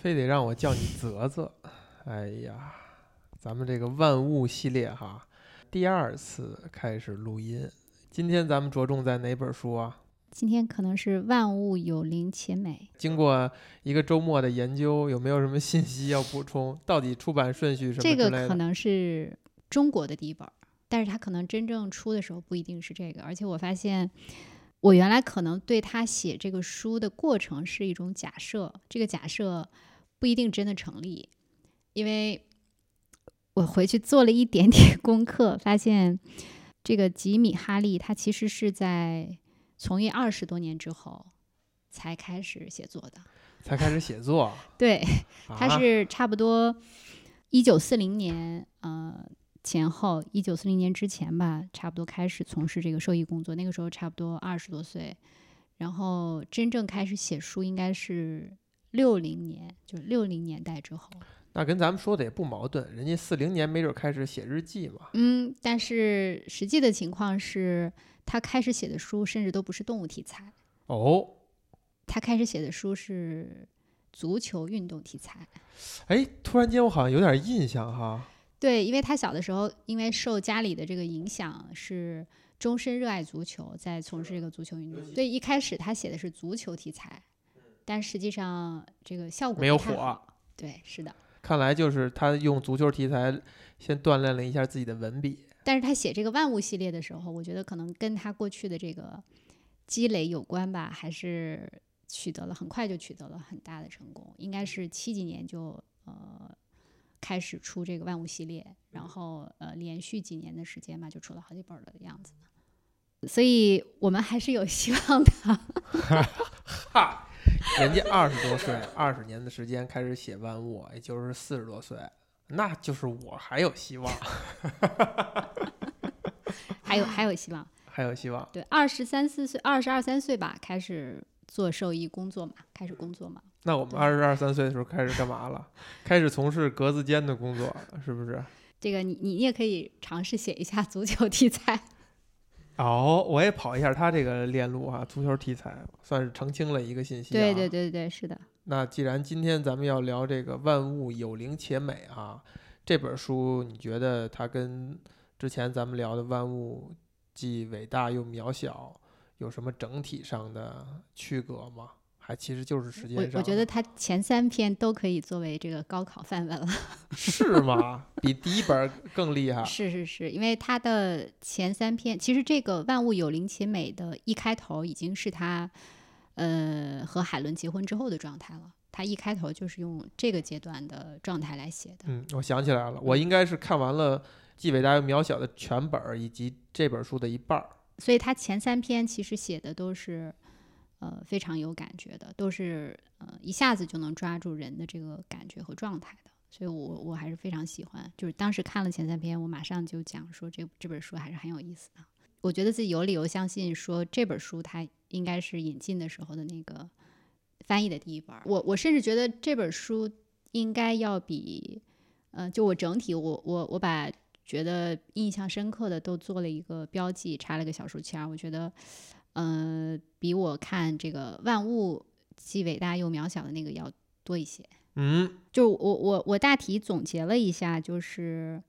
非得让我叫你泽泽。哎呀，咱们这个万物系列哈，第二次开始录音。今天咱们着重在哪本书啊？今天可能是万物有灵且美。经过一个周末的研究，有没有什么信息要补充？到底出版顺序什么之这？个可能是中国的第一本儿，但是它可能真正出的时候不一定是这个。而且我发现，我原来可能对他写这个书的过程是一种假设，这个假设不一定真的成立，因为我回去做了一点点 功课，发现这个吉米哈利他其实是在从业二十多年之后才开始写作的。才开始写作，对，他啊是差不多一九四零年呃前后，一九四零年之前吧，差不多开始从事这个兽医工作。那个时候差不多二十多岁，然后真正开始写书应该是六零年，就是六零年代之后。那跟咱们说的也不矛盾，人家四零年没准开始写日记嘛。嗯，但是实际的情况是他开始写的书甚至都不是动物题材，哦，他开始写的书是足球运动题材。哎，突然间我好像有点印象哈。对，因为他小的时候，因为受家里的这个影响，是终身热爱足球，在从事这个足球运动。所以一开始他写的是足球题材，但实际上这个效果没有火。对，是的。看来就是他用足球题材先锻炼了一下自己的文笔。但是他写这个万物系列的时候，我觉得可能跟他过去的这个积累有关吧，还是取得了很快就取得了很大的成功。应该是七几年就呃开始出这个万物系列，然后呃连续几年的时间吧，就出了好几本儿的样子。所以我们还是有希望的。哈，人家二十多岁，二十年的时间开始写万物，也就是四十多岁，那就是我还有希望，还有还有希望。还有希望。对，二十三四岁，二十二三岁吧，开始做兽医工作嘛，开始工作嘛。那我们二十二三岁的时候开始干嘛了？开始从事格子间的工作，是不是？这个你你也可以尝试写一下足球题材。哦，我也跑一下他这个链路啊，足球题材算是澄清了一个信息、啊。对对。对对，是的。那既然今天咱们要聊这个万物有灵且美啊，这本书你觉得它跟之前咱们聊的万物既伟大又渺小有什么整体上的区隔吗？还其实就是时间上的。我觉得他前三篇都可以作为这个高考范文了。是吗？比第一本更厉害。是是是，因为他的前三篇，其实这个万物有灵且美的一开头已经是他，呃，和海伦结婚之后的状态了。他一开头就是用这个阶段的状态来写的。嗯，我想起来了，我应该是看完了《既伟大又渺小》的全本儿以及这本书的一半儿。所以他前三篇其实写的都是，呃，非常有感觉的，都是呃一下子就能抓住人的这个感觉和状态的。所以我我还是非常喜欢，就是当时看了前三篇，我马上就讲说这这本书还是很有意思的。我觉得自己有理由相信说这本书它应该是引进的时候的那个翻译的第一本。我我甚至觉得这本书应该要比，呃，就我整体我我我把觉得印象深刻的都做了一个标记，插了个小书签。我觉得，呃，比我看这个万物既伟大又渺小的那个要多一些。嗯，就我我我大体总结了一下，就是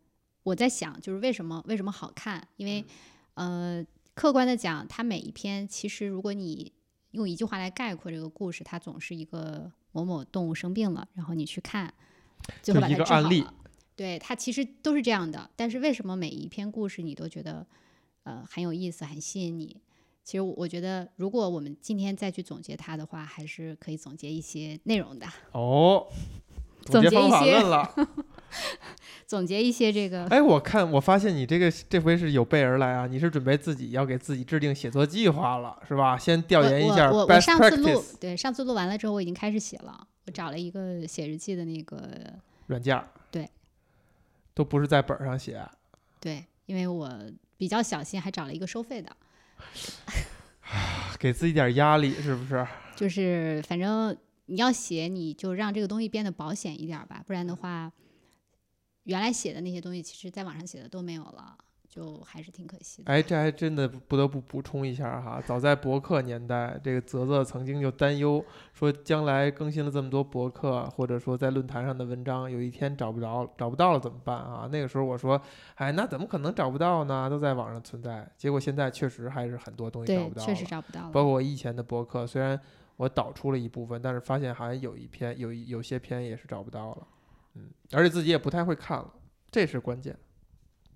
我在想，就是为什么为什么好看？因为呃，客观的讲，它每一篇其实如果你用一句话来概括这个故事，它总是一个某某动物生病了，然后你去看，最后就一把它治好个案例了。对，它其实都是这样的。但是为什么每一篇故事你都觉得呃很有意思、很吸引你？其实我我觉得，如果我们今天再去总结它的话，还是可以总结一些内容的，哦，总结方法结一些论了。总结一些这个哎，我看我发现你这个这回是有备而来啊！你是准备自己要给自己制定写作计划了，是吧？先调研一下我我我上次录对上次录完了之后，我已经开始写了。我找了一个写日记的那个软件儿，对，都不是在本儿上写。对，因为我比较小心，还找了一个收费的，给自己点压力，是不是？就是反正你要写，你就让这个东西变得保险一点吧，不然的话，原来写的那些东西，其实在网上写的都没有了。就还是挺可惜的。哎，这还真的不得不补充一下哈。早在博客年代，这个泽泽曾经就担忧说，将来更新了这么多博客，或者说在论坛上的文章，有一天找不着，找不到了怎么办啊？那个时候我说，哎，那怎么可能找不到呢？都在网上存在。结果现在确实还是很多东西找不，到确实了找不到了。包括我以前的博客，虽然我导出了一部分，但是发现好像有一篇有一有些篇也是找不到了，嗯，而且自己也不太会看了，这是关键，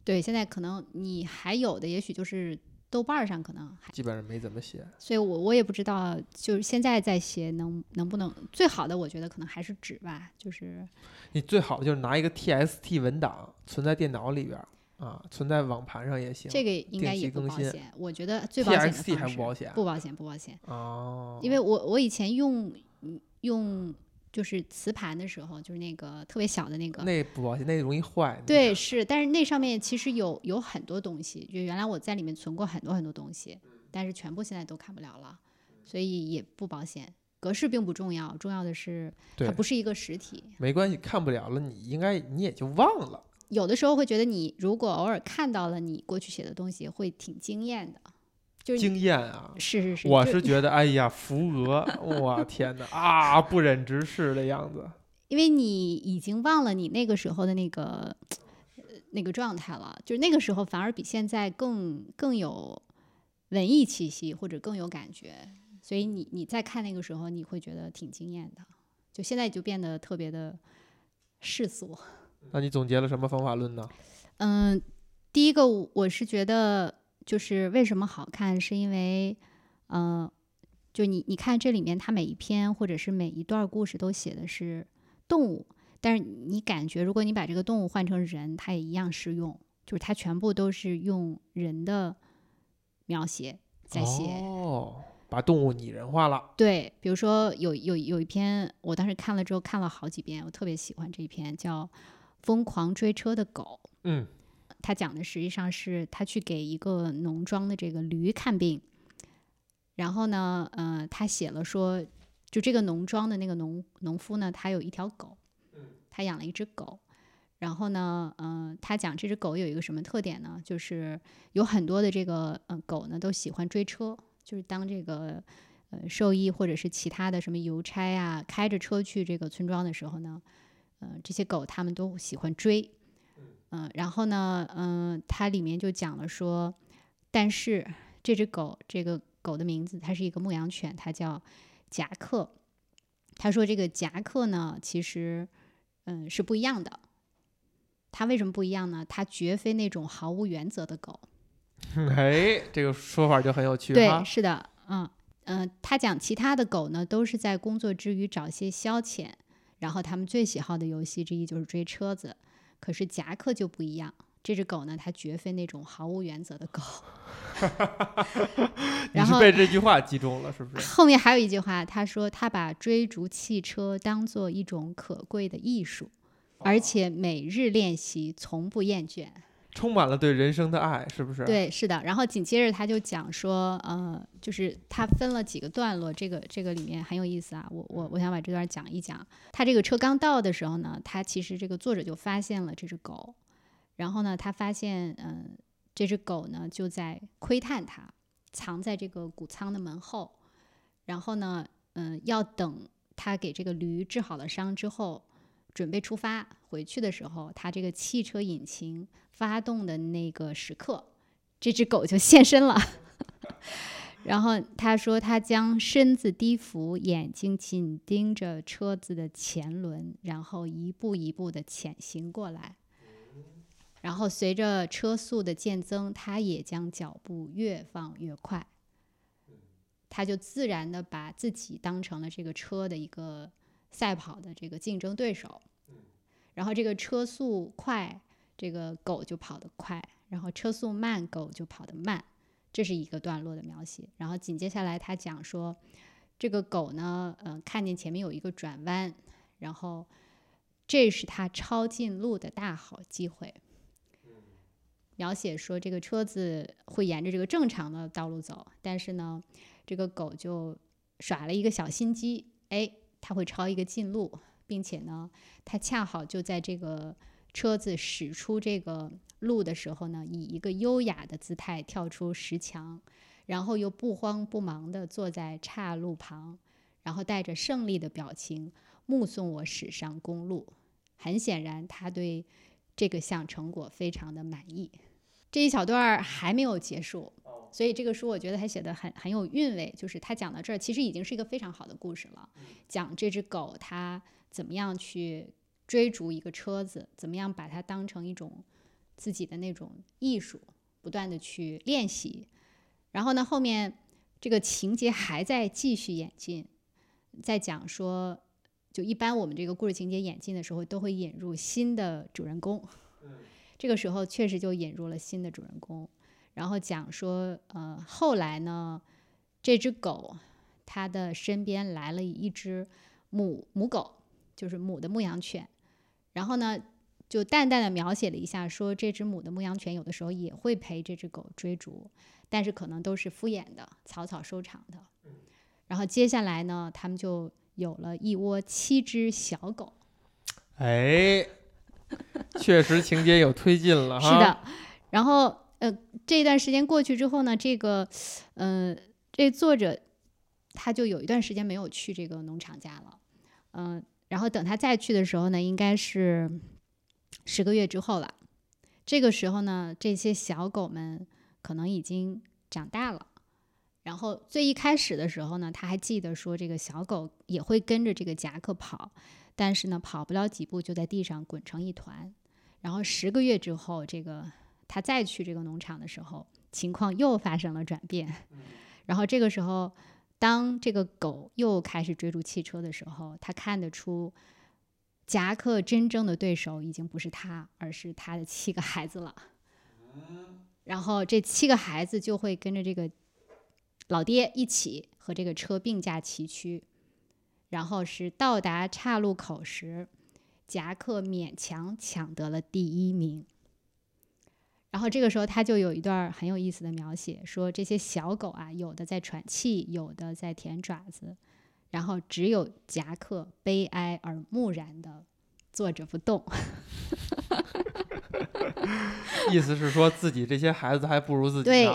对，现在可能你还有的，也许就是豆瓣儿上可能还，基本上没怎么写。所以我我也不知道，就是现在在写能能不能最好的，我觉得可能还是纸吧，就是你最好就是拿一个 TXT 文档存在电脑里边儿啊，存在网盘上也行。这个应该也不保险。我觉得最保险的 TXT 还不保险不保险，不保险。哦，因为我我以前用嗯用就是磁盘的时候，就是那个特别小的那个，那不保险，那容易坏。对，是，但是那上面其实有有很多东西，就原来我在里面存过很多很多东西，但是全部现在都看不了了，所以也不保险。格式并不重要，重要的是它不是一个实体。没关系，看不了了，你应该你也就忘了。有的时候会觉得你如果偶尔看到了你过去写的东西，会挺惊艳的，就是你经验啊，是是是，我是觉得，哎呀，扶额，我天哪啊，不忍直视的样子。因为你已经忘了你那个时候的那个呃那个状态了，就是那个时候反而比现在更更有文艺气息，或者更有感觉，所以你你再看那个时候，你会觉得挺惊艳的。就现在就变得特别的世俗。那你总结了什么方法论呢？嗯，第一个我是觉得就是为什么好看，是因为，呃，就你你看这里面它每一篇或者是每一段故事都写的是动物，但是你感觉如果你把这个动物换成人，它也一样适用，就是它全部都是用人的描写在写。哦，把动物拟人化了。对，比如说有有有一篇，我当时看了之后看了好几遍，我特别喜欢这一篇，叫《疯狂追车的狗》。嗯，他讲的实际上是他去给一个农庄的这个驴看病，然后呢，呃，他写了说，就这个农庄的那个农农夫呢，他有一条狗，他养了一只狗，然后呢，呃，他讲这只狗有一个什么特点呢？就是有很多的这个呃狗呢都喜欢追车，就是当这个呃兽医或者是其他的什么邮差啊开着车去这个村庄的时候呢，呃，这些狗他们都喜欢追。嗯，然后呢，嗯、它里面就讲了说，但是这只狗，这个狗的名字，它是一个牧羊犬，它叫夹克。他说这个夹克呢，其实，嗯，是不一样的。它为什么不一样呢？它绝非那种毫无原则的狗。哎，这个说法就很有趣对，是的，嗯嗯，他讲其他的狗呢，都是在工作之余找些消遣，然后他们最喜好的游戏之一就是追车子。可是夹克就不一样，这只狗呢，它绝非那种毫无原则的狗。你然后是被这句话击中了，是不是？后面还有一句话，他说他把追逐汽车当做一种可贵的艺术，而且每日练习，从不厌倦。充满了对人生的爱，是不是？，对，是的。然后紧接着他就讲说，呃，就是他分了几个段落，这个这个里面很有意思啊。我我我想把这段讲一讲。他这个车刚到的时候呢，他其实这个作者就发现了这只狗，然后呢，他发现，嗯、这只狗呢就在窥探他，藏在这个谷仓的门后。然后呢，嗯、要等他给这个驴治好了伤之后，准备出发回去的时候，他这个汽车引擎发动的那个时刻，这只狗就现身了。然后他说，他将身子低伏，眼睛紧盯着车子的前轮，然后一步一步的潜行过来。然后随着车速的渐增，他也将脚步越放越快。他就自然的把自己当成了这个车的一个赛跑的这个竞争对手。然后这个车速快，这个狗就跑得快；然后车速慢，狗就跑得慢。这是一个段落的描写。然后紧接下来他讲说，这个狗呢，呃，看见前面有一个转弯，然后这是它抄近路的大好机会。描写说这个车子会沿着这个正常的道路走，但是呢，这个狗就耍了一个小心机，哎，它会抄一个近路，并且呢，他恰好就在这个车子驶出这个路的时候呢，以一个优雅的姿态跳出石墙，然后又不慌不忙地坐在岔路旁，然后带着胜利的表情目送我驶上公路。很显然，他对这个项成果非常的满意。这一小段儿还没有结束，所以这个书我觉得他写的很很有韵味。就是他讲到这儿，其实已经是一个非常好的故事了，讲这只狗它怎么样去追逐一个车子，怎么样把它当成一种自己的那种艺术，不断的去练习。然后呢，后面这个情节还在继续演进，在讲说，就一般我们这个故事情节演进的时候，都会引入新的主人公。这个时候确实就引入了新的主人公，然后讲说，呃，后来呢，这只狗它的身边来了一只母母狗，就是母的牧羊犬，然后呢，就淡淡的描写了一下，说这只母的牧羊犬有的时候也会陪这只狗追逐，但是可能都是敷衍的，草草收场的。然后接下来呢，他们就有了一窝七只小狗。哎。确实情节有推进了哈。是的，然后呃，这段时间过去之后呢，这个呃，这作者他就有一段时间没有去这个农场家了，嗯，然后等他再去的时候呢，应该是十个月之后了。这个时候呢，这些小狗们可能已经长大了。然后最一开始的时候呢，他还记得说，这个小狗也会跟着这个夹克跑。但是呢，跑不了几步就在地上滚成一团。然后十个月之后，这个他再去这个农场的时候，情况又发生了转变。然后这个时候，当这个狗又开始追逐汽车的时候，他看得出夹克真正的对手已经不是他，而是他的七个孩子了。然后这七个孩子就会跟着这个老爹一起和这个车并驾齐驱。然后是到达岔路口时，夹克勉强抢得了第一名。然后这个时候他就有一段很有意思的描写，说这些小狗啊，有的在喘气，有的在舔爪子，然后只有夹克悲哀而木然的坐着不动。意思是说自己这些孩子还不如自己对。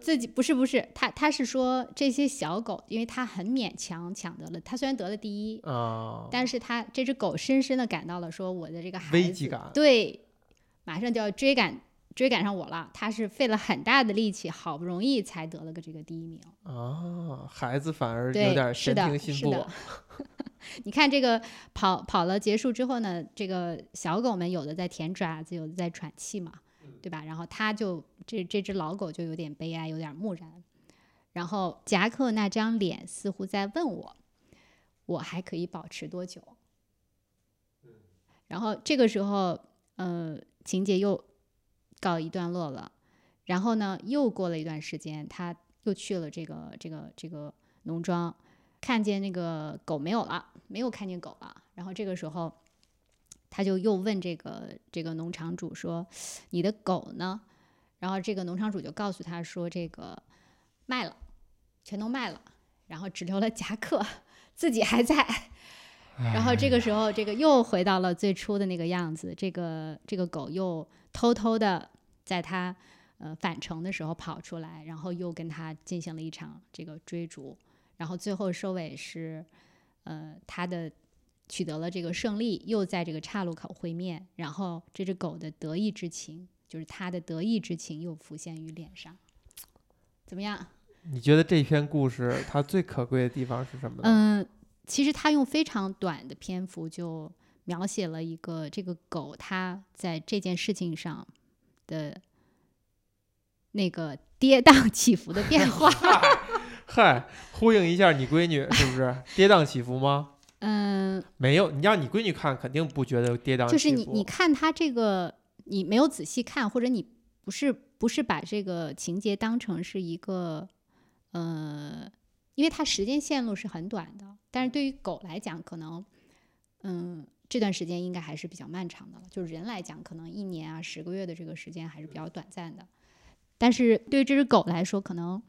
自己不是不是他他是说这些小狗，因为他很勉强抢得了，他虽然得了第一啊，但是他这只狗深深的感到了说我的这个孩子危机感，对，马上就要追赶追赶上我了，他是费了很大的力气，好不容易才得了个这个第一名哦，孩子反而有点神听信步。你看这个跑跑了结束之后呢，这个小狗们有的在舔爪子，有的在喘气嘛。对吧？然后他就这这只老狗就有点悲哀，有点木然。然后夹克那张脸似乎在问我，我还可以保持多久？然后这个时候，呃，情节又告一段落了。然后呢，又过了一段时间，他又去了这个这个这个农庄，看见那个狗没有了，没有看见狗了。然后这个时候。他就又问这个这个农场主说：“你的狗呢？”然后这个农场主就告诉他说：“这个卖了，全都卖了，然后只留了夹克，自己还在。”然后这个时候，这个又回到了最初的那个样子。这个这个狗又偷偷的在他呃返程的时候跑出来，然后又跟他进行了一场这个追逐。然后最后收尾是，呃，他的。取得了这个胜利，又在这个岔路口会面，然后这只狗的得意之情，就是它的得意之情又浮现于脸上。怎么样？你觉得这篇故事它最可贵的地方是什么呢？嗯，其实他用非常短的篇幅就描写了一个这个狗它在这件事情上的那个跌宕起伏的变化。嗨，呼应一下你闺女是不是跌宕起伏吗？嗯，没有，你让你闺女看，肯定不觉得跌宕就是你，你看他这个，你没有仔细看，或者你不是不是把这个情节当成是一个，呃，因为它时间线路是很短的，但是对于狗来讲，可能，嗯，这段时间应该还是比较漫长的了。就是人来讲，可能一年啊、十个月的这个时间还是比较短暂的，但是对于这只狗来说，可能，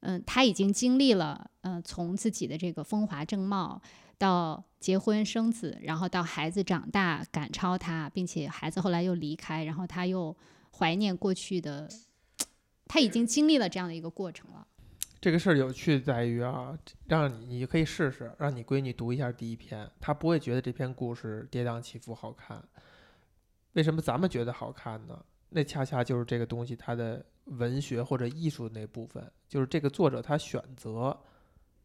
嗯，它已经经历了，嗯，从自己的这个风华正茂。到结婚生子，然后到孩子长大赶超他，并且孩子后来又离开，然后他又怀念过去的，他已经经历了这样的一个过程了。这个事儿有趣在于啊，让你你可以试试，让你闺女读一下第一篇，她不会觉得这篇故事跌宕起伏好看。为什么咱们觉得好看呢？那恰恰就是这个东西它的文学或者艺术那部分，就是这个作者他选择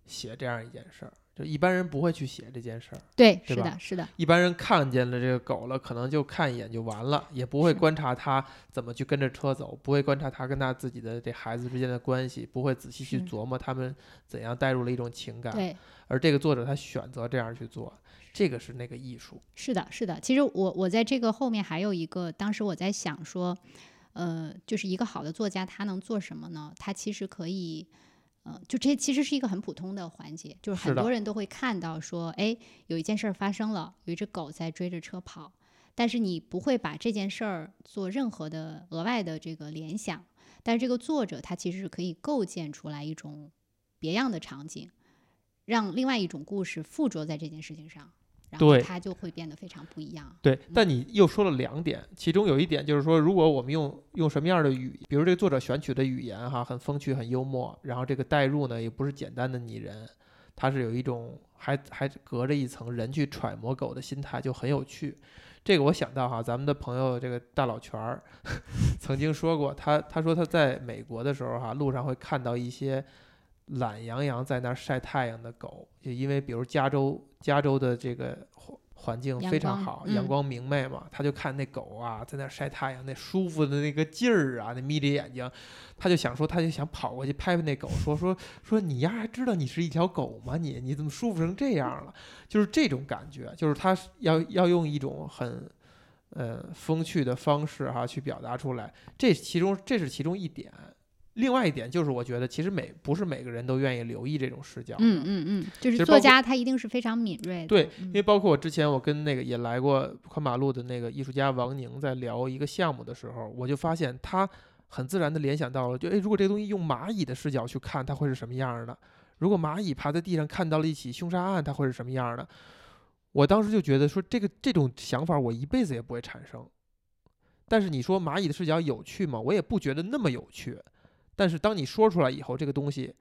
写这样一件事儿。就一般人不会去写这件事儿，对，对是的，是的，一般人看见了这个狗了，可能就看一眼就完了，也不会观察它怎么去跟着车走，不会观察它跟他自己的这孩子之间的关系，不会仔细去琢磨他们怎样带入了一种情感。对，而这个作者他选择这样去做，这个是那个艺术。是的，是的。其实我我在这个后面还有一个，当时我在想说，呃，就是一个好的作家他能做什么呢？他其实可以。呃，就这其实是一个很普通的环节，就是很多人都会看到说，哎，有一件事儿发生了，有一只狗在追着车跑，但是你不会把这件事儿做任何的额外的这个联想，但是这个作者他其实是可以构建出来一种别样的场景，让另外一种故事附着在这件事情上，然后对它就会变得非常不一样。对，但你又说了两点，其中有一点就是说，如果我们用用什么样的语，比如这个作者选取的语言哈，很风趣、很幽默，然后这个代入呢也不是简单的拟人，它是有一种还还隔着一层人去揣摩狗的心态，就很有趣。这个我想到哈，咱们的朋友这个大老全儿 曾经说过，他他说他在美国的时候哈，路上会看到一些懒洋洋在那儿晒太阳的狗，就因为比如加州加州的这个环环境非常好，阳嗯光明媚嘛，他就看那狗啊在那晒太阳，那舒服的那个劲儿啊，那眯着眼睛，他就想说，他就想跑过去拍拍那狗，说说说你丫还知道你是一条狗吗？你你怎么舒服成这样了？就是这种感觉，就是他要要用一种很。呃，风趣的方式哈，去表达出来，这其中这是其中一点。另外一点就是，我觉得其实每不是每个人都愿意留意这种视角。嗯嗯嗯，就是作家他一定是非常敏锐的。对，嗯因为包括我之前我跟那个也来过宽马路的那个艺术家王宁在聊一个项目的时候，我就发现他很自然的联想到了，就诶，如果这个东西用蚂蚁的视角去看，它会是什么样儿的？如果蚂蚁爬在地上看到了一起凶杀案，它会是什么样儿的？我当时就觉得说，这个这种想法我一辈子也不会产生。但是你说蚂蚁的视角有趣吗？我也不觉得那么有趣。但是当你说出来以后，这个东西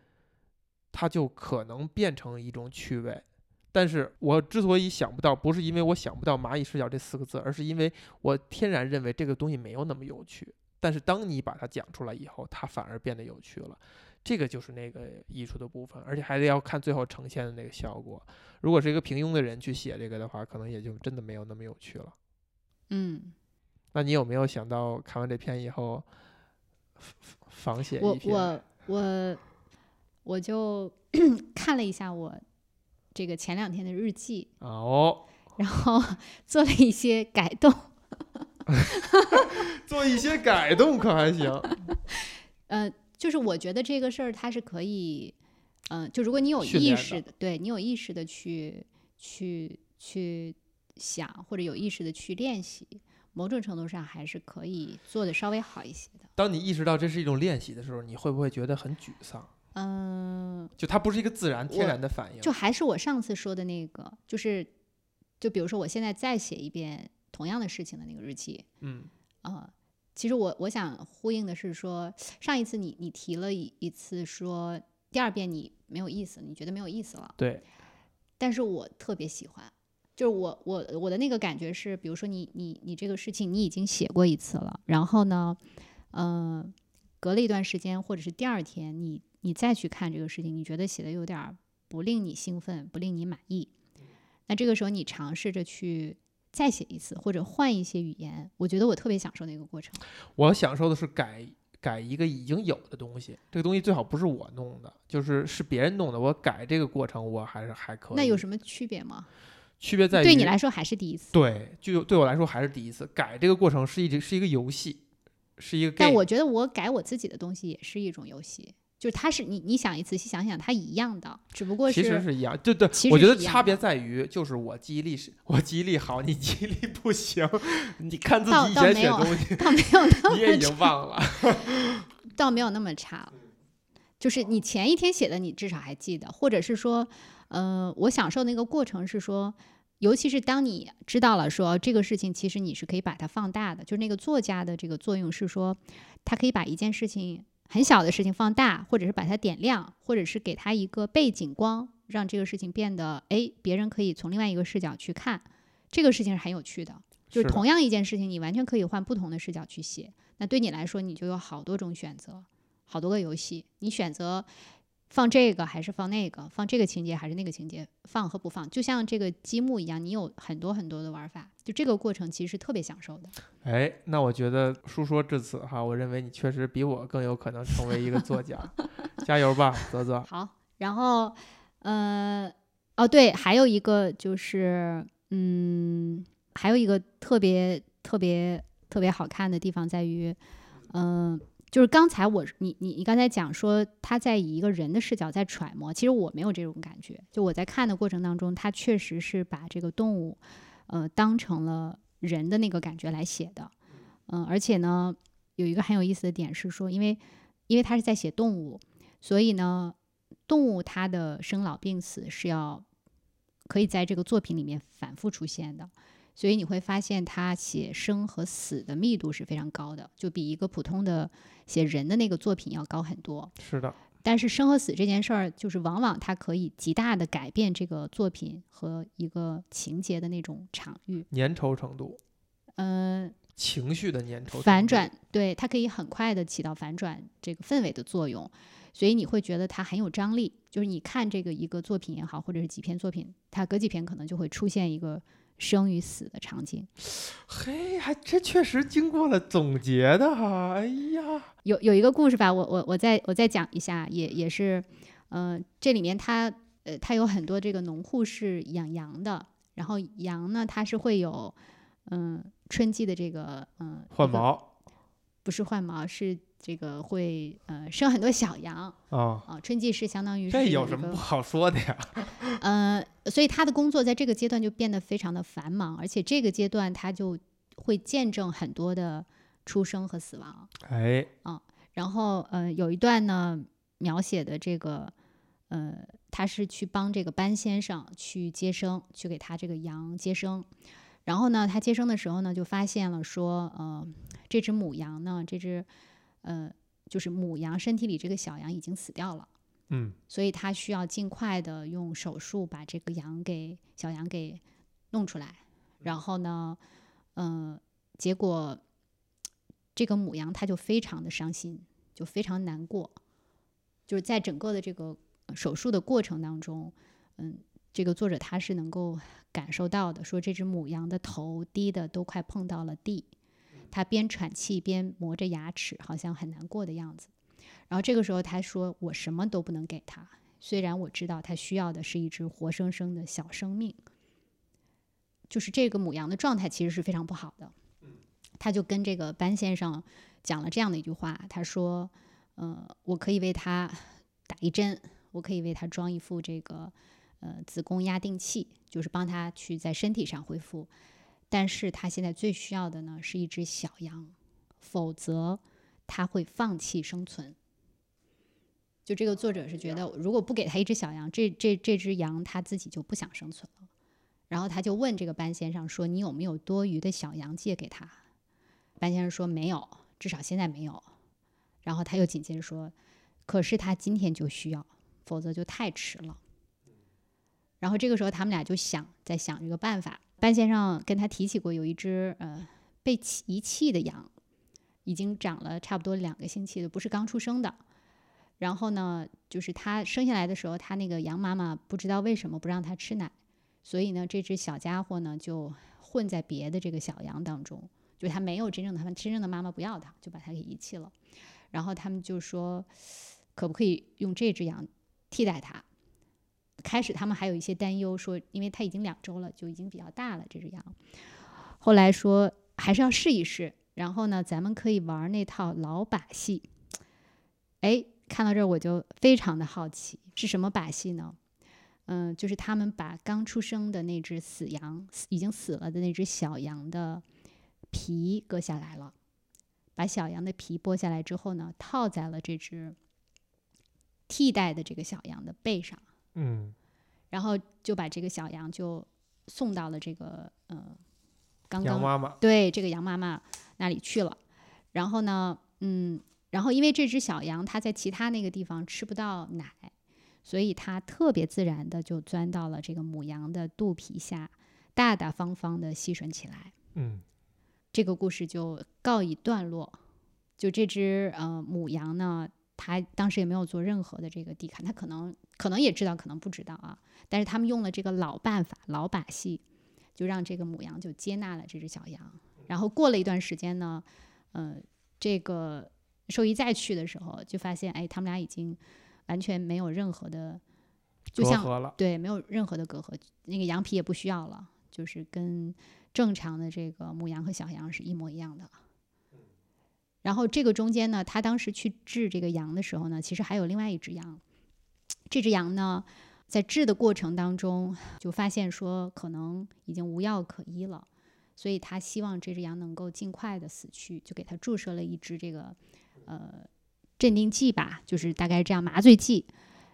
它就可能变成一种趣味。但是我之所以想不到，不是因为我想不到“蚂蚁视角”这四个字，而是因为我天然认为这个东西没有那么有趣。但是当你把它讲出来以后，它反而变得有趣了。这个就是那个艺术的部分，而且还得要看最后呈现的那个效果。如果是一个平庸的人去写这个的话，可能也就真的没有那么有趣了。嗯，那你有没有想到看完这篇以后仿写我？我我我就 看了一下我这个前两天的日记，哦，然后 做了一些改动。做一些改动可还行？呃，就是我觉得这个事儿它是可以，嗯、就如果你有意识的，对你有意识的去去去想，或者有意识的去练习，某种程度上还是可以做的稍微好一些的。当你意识到这是一种练习的时候，你会不会觉得很沮丧？嗯、就它不是一个自然天然的反应。就还是我上次说的那个，就是，就比如说我现在再写一遍同样的事情的那个日记，嗯啊、其实我我想呼应的是说，上一次你你提了一一次说，第二遍你没有意思，你觉得没有意思了，对，但是我特别喜欢，就是我我我的那个感觉是，比如说你你你这个事情你已经写过一次了，然后呢，嗯、隔了一段时间，或者是第二天你你再去看这个事情，你觉得写的有点儿不令你兴奋，不令你满意，那这个时候你尝试着去再写一次，或者换一些语言，我觉得我特别享受那个过程。我享受的是改改一个已经有的东西，这个东西最好不是我弄的，就是是别人弄的。我改这个过程，我还是还可以。那有什么区别吗？区别在于对你来说还是第一次，对，就对我来说还是第一次。改这个过程是一直是一个游戏，是一个。但我觉得我改我自己的东西也是一种游戏，就是它是你你想一仔细想想，它一样的，只不过是其实是是一样，对对，我觉得差别在于，就是我记忆力是，我记忆力好，你记忆力不行。你看自倒己以前写东西，倒没有那你也已经忘了。倒没有那么差，就是你前一天写的，你至少还记得，或者是说，呃，我享受那个过程是说，尤其是当你知道了说这个事情，其实你是可以把它放大的，就是那个作家的这个作用是说，他可以把一件事情很小的事情放大，或者是把它点亮，或者是给他一个背景光，让这个事情变得哎，别人可以从另外一个视角去看，这个事情是很有趣的。就是同样一件事情，你完全可以换不同的视角去写。那对你来说，你就有好多种选择，好多个游戏，你选择放这个还是放那个，放这个情节还是那个情节，放和不放，就像这个积木一样，你有很多很多的玩法。就这个过程其实是特别享受的。哎，那我觉得书说至此哈，我认为你确实比我更有可能成为一个作家，加油吧，泽泽。好，然后呃，哦对，还有一个就是，嗯，还有一个特别特别特别好看的地方在于，嗯、就是刚才我你你你刚才讲说他在以一个人的视角在揣摩，其实我没有这种感觉。就我在看的过程当中，他确实是把这个动物，呃，当成了人的那个感觉来写的。嗯、而且呢，有一个很有意思的点是说，因为因为他是在写动物，所以呢，动物它的生老病死是要可以在这个作品里面反复出现的。所以你会发现，他写生和死的密度是非常高的，就比一个普通的写人的那个作品要高很多。是的，但是生和死这件事儿，就是往往它可以极大的改变这个作品和一个情节的那种场域。粘稠程度，嗯、情绪的粘稠，反转，对它可以很快的起到反转这个氛围的作用，所以你会觉得它很有张力。就是你看这个一个作品也好，或者是几篇作品，它隔几篇可能就会出现一个生与死的场景。嘿，还这确实经过了总结的哈，哎呀，有有一个故事吧，我我我再我再讲一下，也也是，呃，这里面它呃它有很多这个农户是养羊的，然后羊呢它是会有嗯、春季的这个嗯、换毛不是换毛，是这个会呃生很多小羊啊，啊。春季是相当于这有什么不好说的呀？呃，所以他的工作在这个阶段就变得非常的繁忙，而且这个阶段他就会见证很多的出生和死亡。哎，然后呃，有一段呢描写的这个呃，他是去帮这个班先生去接生，去给他这个羊接生。然后呢，他接生的时候呢，就发现了说，呃，这只母羊呢，这只呃，就是母羊身体里这个小羊已经死掉了。嗯，所以他需要尽快的用手术把这个羊给小羊给弄出来。然后呢，嗯、结果这个母羊它就非常的伤心，就非常难过。就是在整个的这个呃手术的过程当中，嗯，这个作者他是能够感受到的，说这只母羊的头低的都快碰到了地，它边喘气边磨着牙齿，好像很难过的样子。然后这个时候他说：“我什么都不能给他，虽然我知道他需要的是一只活生生的小生命。”就是这个母羊的状态其实是非常不好的。他就跟这个班先生讲了这样的一句话，他说：“呃，我可以为他打一针，我可以为他装一副这个呃子宫压定器，就是帮他去在身体上恢复。但是他现在最需要的呢是一只小羊，否则他会放弃生存。”就这个作者是觉得，如果不给他一只小羊，这这这只羊他自己就不想生存了。然后他就问这个班先生说：“你有没有多余的小羊借给他？”班先生说：“没有，至少现在没有。”然后他又紧接着说：“可是他今天就需要，否则就太迟了。”然后这个时候他们俩就想在想这个办法。班先生跟他提起过有一只呃被遗弃的羊，已经长了差不多两个星期了，不是刚出生的。然后呢，就是他生下来的时候，他那个羊妈妈不知道为什么不让他吃奶，所以呢，这只小家伙呢就混在别的这个小羊当中，就他没有真正的他们真正的妈妈不要他，就把他给遗弃了。然后他们就说，可不可以用这只羊替代它？开始他们还有一些担忧，说因为它已经两周了，就已经比较大了这只羊。后来说还是要试一试，然后呢，咱们可以玩那套老把戏。哎，看到这儿我就非常的好奇，是什么把戏呢？嗯，就是他们把刚出生的那只死羊，已经死了的那只小羊的皮割下来了，把小羊的皮剥下来之后呢，套在了这只替代的这个小羊的背上，嗯，然后就把这个小羊就送到了这个呃刚刚妈妈，对这个羊妈妈那里去了。然后呢，嗯，然后因为这只小羊它在其他那个地方吃不到奶，所以它特别自然的就钻到了这个母羊的肚皮下，大大方方的吸吮起来。嗯这个故事就告一段落。就这只呃母羊呢，它当时也没有做任何的这个抵抗，他可能可能也知道，可能不知道啊。但是他们用了这个老办法、老把戏，就让这个母羊就接纳了这只小羊。然后过了一段时间呢，呃，这个兽医再去的时候，就发现，哎，他们俩已经完全没有任何的，就像隔阂了，对，没有任何的隔阂，那个羊皮也不需要了，就是跟正常的这个母羊和小羊是一模一样的了。然后这个中间呢，他当时去治这个羊的时候呢，其实还有另外一只羊。这只羊呢，在治的过程当中，就发现说可能已经无药可医了，所以他希望这只羊能够尽快的死去，就给他注射了一支这个呃镇定剂吧，就是大概这样麻醉剂。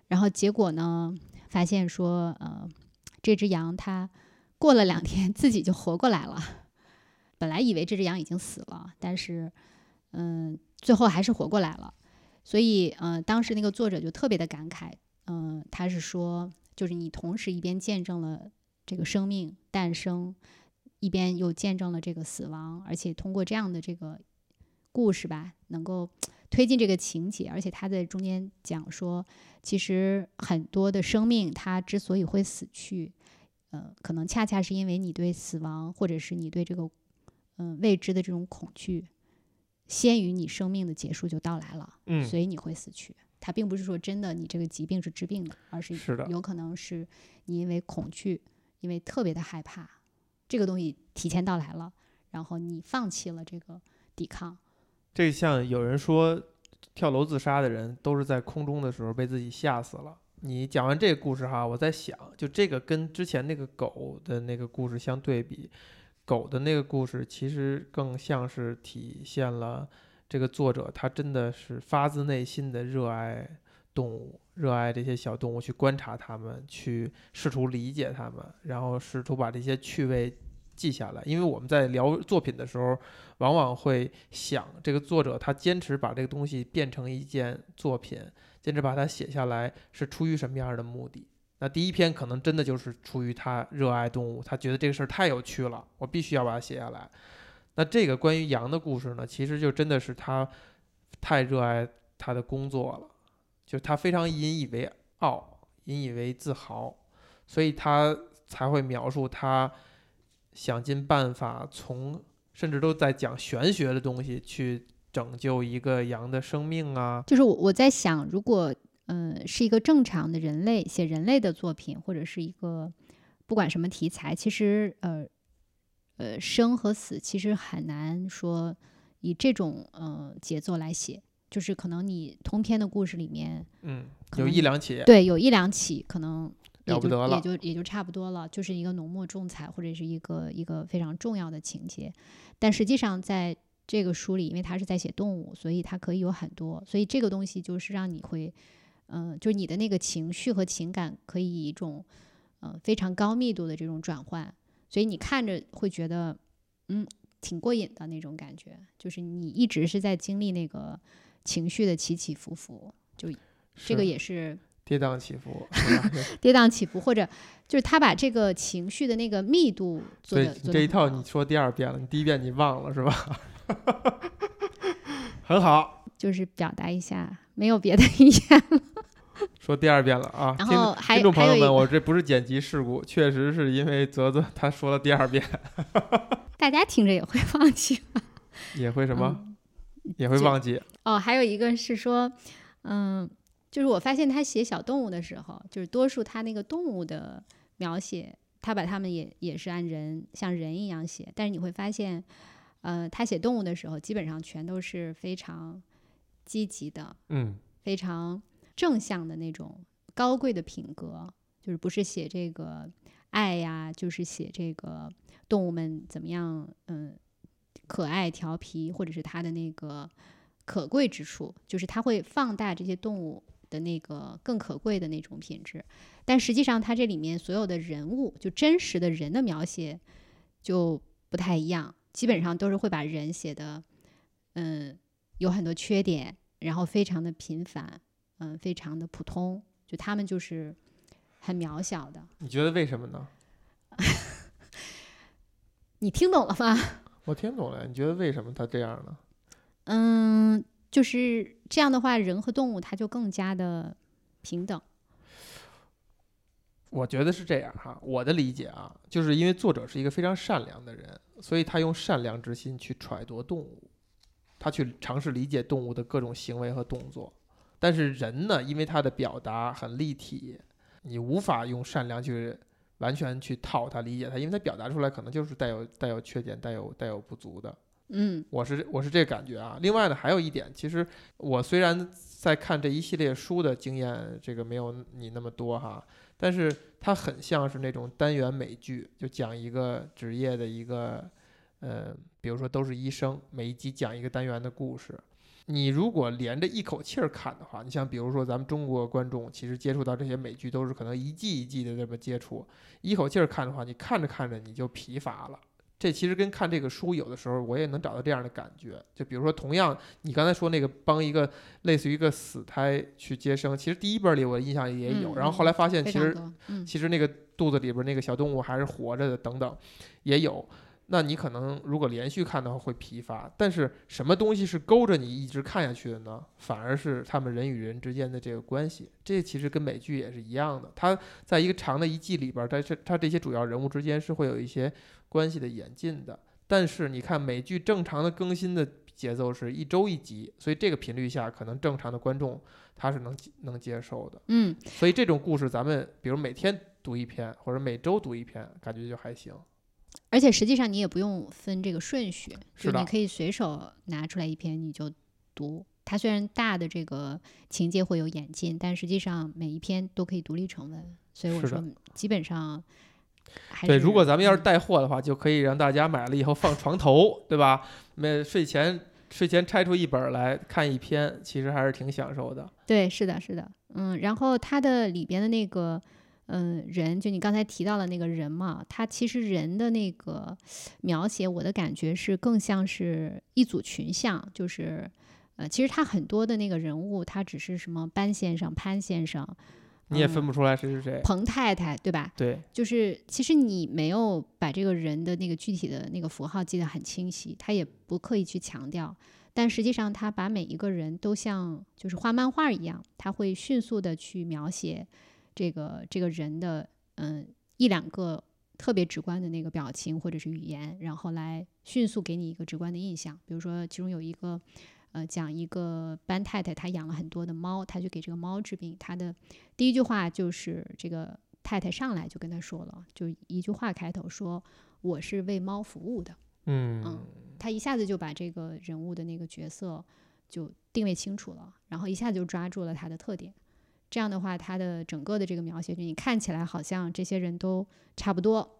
然后结果呢，发现说呃这只羊它过了两天自己就活过来了。本来以为这只羊已经死了，但是嗯，最后还是活过来了。所以，呃，当时那个作者就特别的感慨，嗯、他是说，就是你同时一边见证了这个生命诞生，一边又见证了这个死亡，而且通过这样的这个故事吧，能够推进这个情节，而且他在中间讲说，其实很多的生命它之所以会死去，呃，可能恰恰是因为你对死亡，或者是你对这个嗯、未知的这种恐惧，先于你生命的结束就到来了，嗯，所以你会死去。它并不是说真的你这个疾病是治病的，而是是的有可能是你因为恐惧，因为特别的害怕，这个东西提前到来了，然后你放弃了这个抵抗。这像有人说跳楼自杀的人都是在空中的时候被自己吓死了。你讲完这个故事哈，我在想，就这个跟之前那个狗的那个故事相对比，狗的那个故事其实更像是体现了这个作者他真的是发自内心的热爱动物，热爱这些小动物，去观察它们，去试图理解它们，然后试图把这些趣味记下来。因为我们在聊作品的时候，往往会想这个作者他坚持把这个东西变成一件作品，坚持把它写下来是出于什么样的目的？那第一篇可能真的就是出于他热爱动物，他觉得这个事儿太有趣了，我必须要把它写下来。那这个关于羊的故事呢，其实就真的是他太热爱他的工作了，就他非常引以为傲，引以为自豪，所以他才会描述他想尽办法从甚至都在讲玄学的东西去拯救一个羊的生命啊。就是我我在想，如果呃是一个正常的人类写人类的作品，或者是一个不管什么题材，其实呃呃生和死其实很难说以这种呃节奏来写，就是可能你通篇的故事里面，嗯，有一两起，对有一两起可能。也就也了不得了就也就差不多了，就是一个浓墨重彩或者是一个一个非常重要的情节，但实际上在这个书里，因为他是在写动物，所以它可以有很多，所以这个东西就是让你会，嗯、就是你的那个情绪和情感可以以一种，呃，非常高密度的这种转换，所以你看着会觉得，嗯，挺过瘾的那种感觉，就是你一直是在经历那个情绪的起起伏伏，就这个也是跌宕起伏 跌宕起伏，或者就是他把这个情绪的那个密度做所以的这一套你说第二遍了，你第一遍你忘了是吧？很好，就是表达一下，没有别的意见。说第二遍了啊！然后还听众朋友们，我这不是剪辑事故，确实是因为泽泽他说了第二遍，大家听着也会忘记吗也会什么，嗯也会忘记。哦。还有一个是说，嗯，就是我发现他写小动物的时候，就是多数他那个动物的描写，他把他们也也是按人像人一样写，但是你会发现，呃，他写动物的时候，基本上全都是非常积极的，嗯，非常正向的那种高贵的品格，就是不是写这个爱呀，就是写这个动物们怎么样，嗯，可爱调皮，或者是它的那个可贵之处，就是它会放大这些动物的那个更可贵的那种品质。但实际上，它这里面所有的人物，就真实的人的描写就不太一样，基本上都是会把人写的，嗯，有很多缺点，然后非常的平凡，嗯，非常的普通，就他们就是很渺小的。你觉得为什么呢？你听懂了吗？我听懂了。你觉得为什么他这样呢？嗯，就是这样的话，人和动物它就更加的平等。我觉得是这样哈，我的理解啊，就是因为作者是一个非常善良的人，所以他用善良之心去揣度动物，他去尝试理解动物的各种行为和动作。但是人呢，因为他的表达很立体，你无法用善良去完全去套他理解他，因为他表达出来可能就是带有带有缺点、带有带有不足的。嗯我是我是这个感觉啊。另外呢，还有一点，其实我虽然在看这一系列书的经验，这个没有你那么多哈，但是它很像是那种单元美剧，就讲一个职业的一个，呃，比如说都是医生，每一集讲一个单元的故事。你如果连着一口气儿看的话，你像比如说咱们中国观众，其实接触到这些美剧都是可能一季一季的这么接触，一口气儿看的话，你看着看着你就疲乏了。这其实跟看这个书有的时候我也能找到这样的感觉，就比如说同样你刚才说那个帮一个类似于一个死胎去接生，其实第一本里我印象也有，嗯然后后来发现其实其实那个肚子里边那个小动物还是活着的，等等，也有。那你可能如果连续看的话会疲乏，但是什么东西是勾着你一直看下去的呢？反而是他们人与人之间的这个关系。这其实跟美剧也是一样的，它在一个长的一季里边，它是它这些主要人物之间是会有一些关系的演进的。但是你看美剧正常的更新的节奏是一周一集，所以这个频率下，可能正常的观众他是能能接受的。嗯，所以这种故事，咱们比如每天读一篇，或者每周读一篇，感觉就还行。而且实际上你也不用分这个顺序，就你可以随手拿出来一篇你就读。它虽然大的这个情节会有演进，但实际上每一篇都可以独立成文。所以我说，基本上还对，如果咱们要是嗯带货的话，就可以让大家买了以后放床头，对吧？每睡前睡前拆出一本儿来看一篇，其实还是挺享受的。对，是的，是的，嗯，然后它的里边的那个，嗯，人，就你刚才提到的那个人嘛，他其实人的那个描写，我的感觉是更像是一组群像，就是，呃，其实他很多的那个人物，他只是什么班先生、潘先生，你也嗯分不出来谁是谁。彭太太，对吧？对，就是其实你没有把这个人的那个具体的那个符号记得很清晰，他也不刻意去强调，但实际上他把每一个人都像就是画漫画一样，他会迅速的去描写这个这个人的嗯一两个特别直观的那个表情或者是语言，然后来迅速给你一个直观的印象。比如说其中有一个。呃，讲一个班太太，她养了很多的猫，她就给这个猫治病。她的第一句话就是这个太太上来就跟她说了，就一句话开头说：“我是为猫服务的。嗯，”他一下子就把这个人物的那个角色就定位清楚了，然后一下子就抓住了他的特点。这样的话，他的整个的这个描写，就你看起来好像这些人都差不多，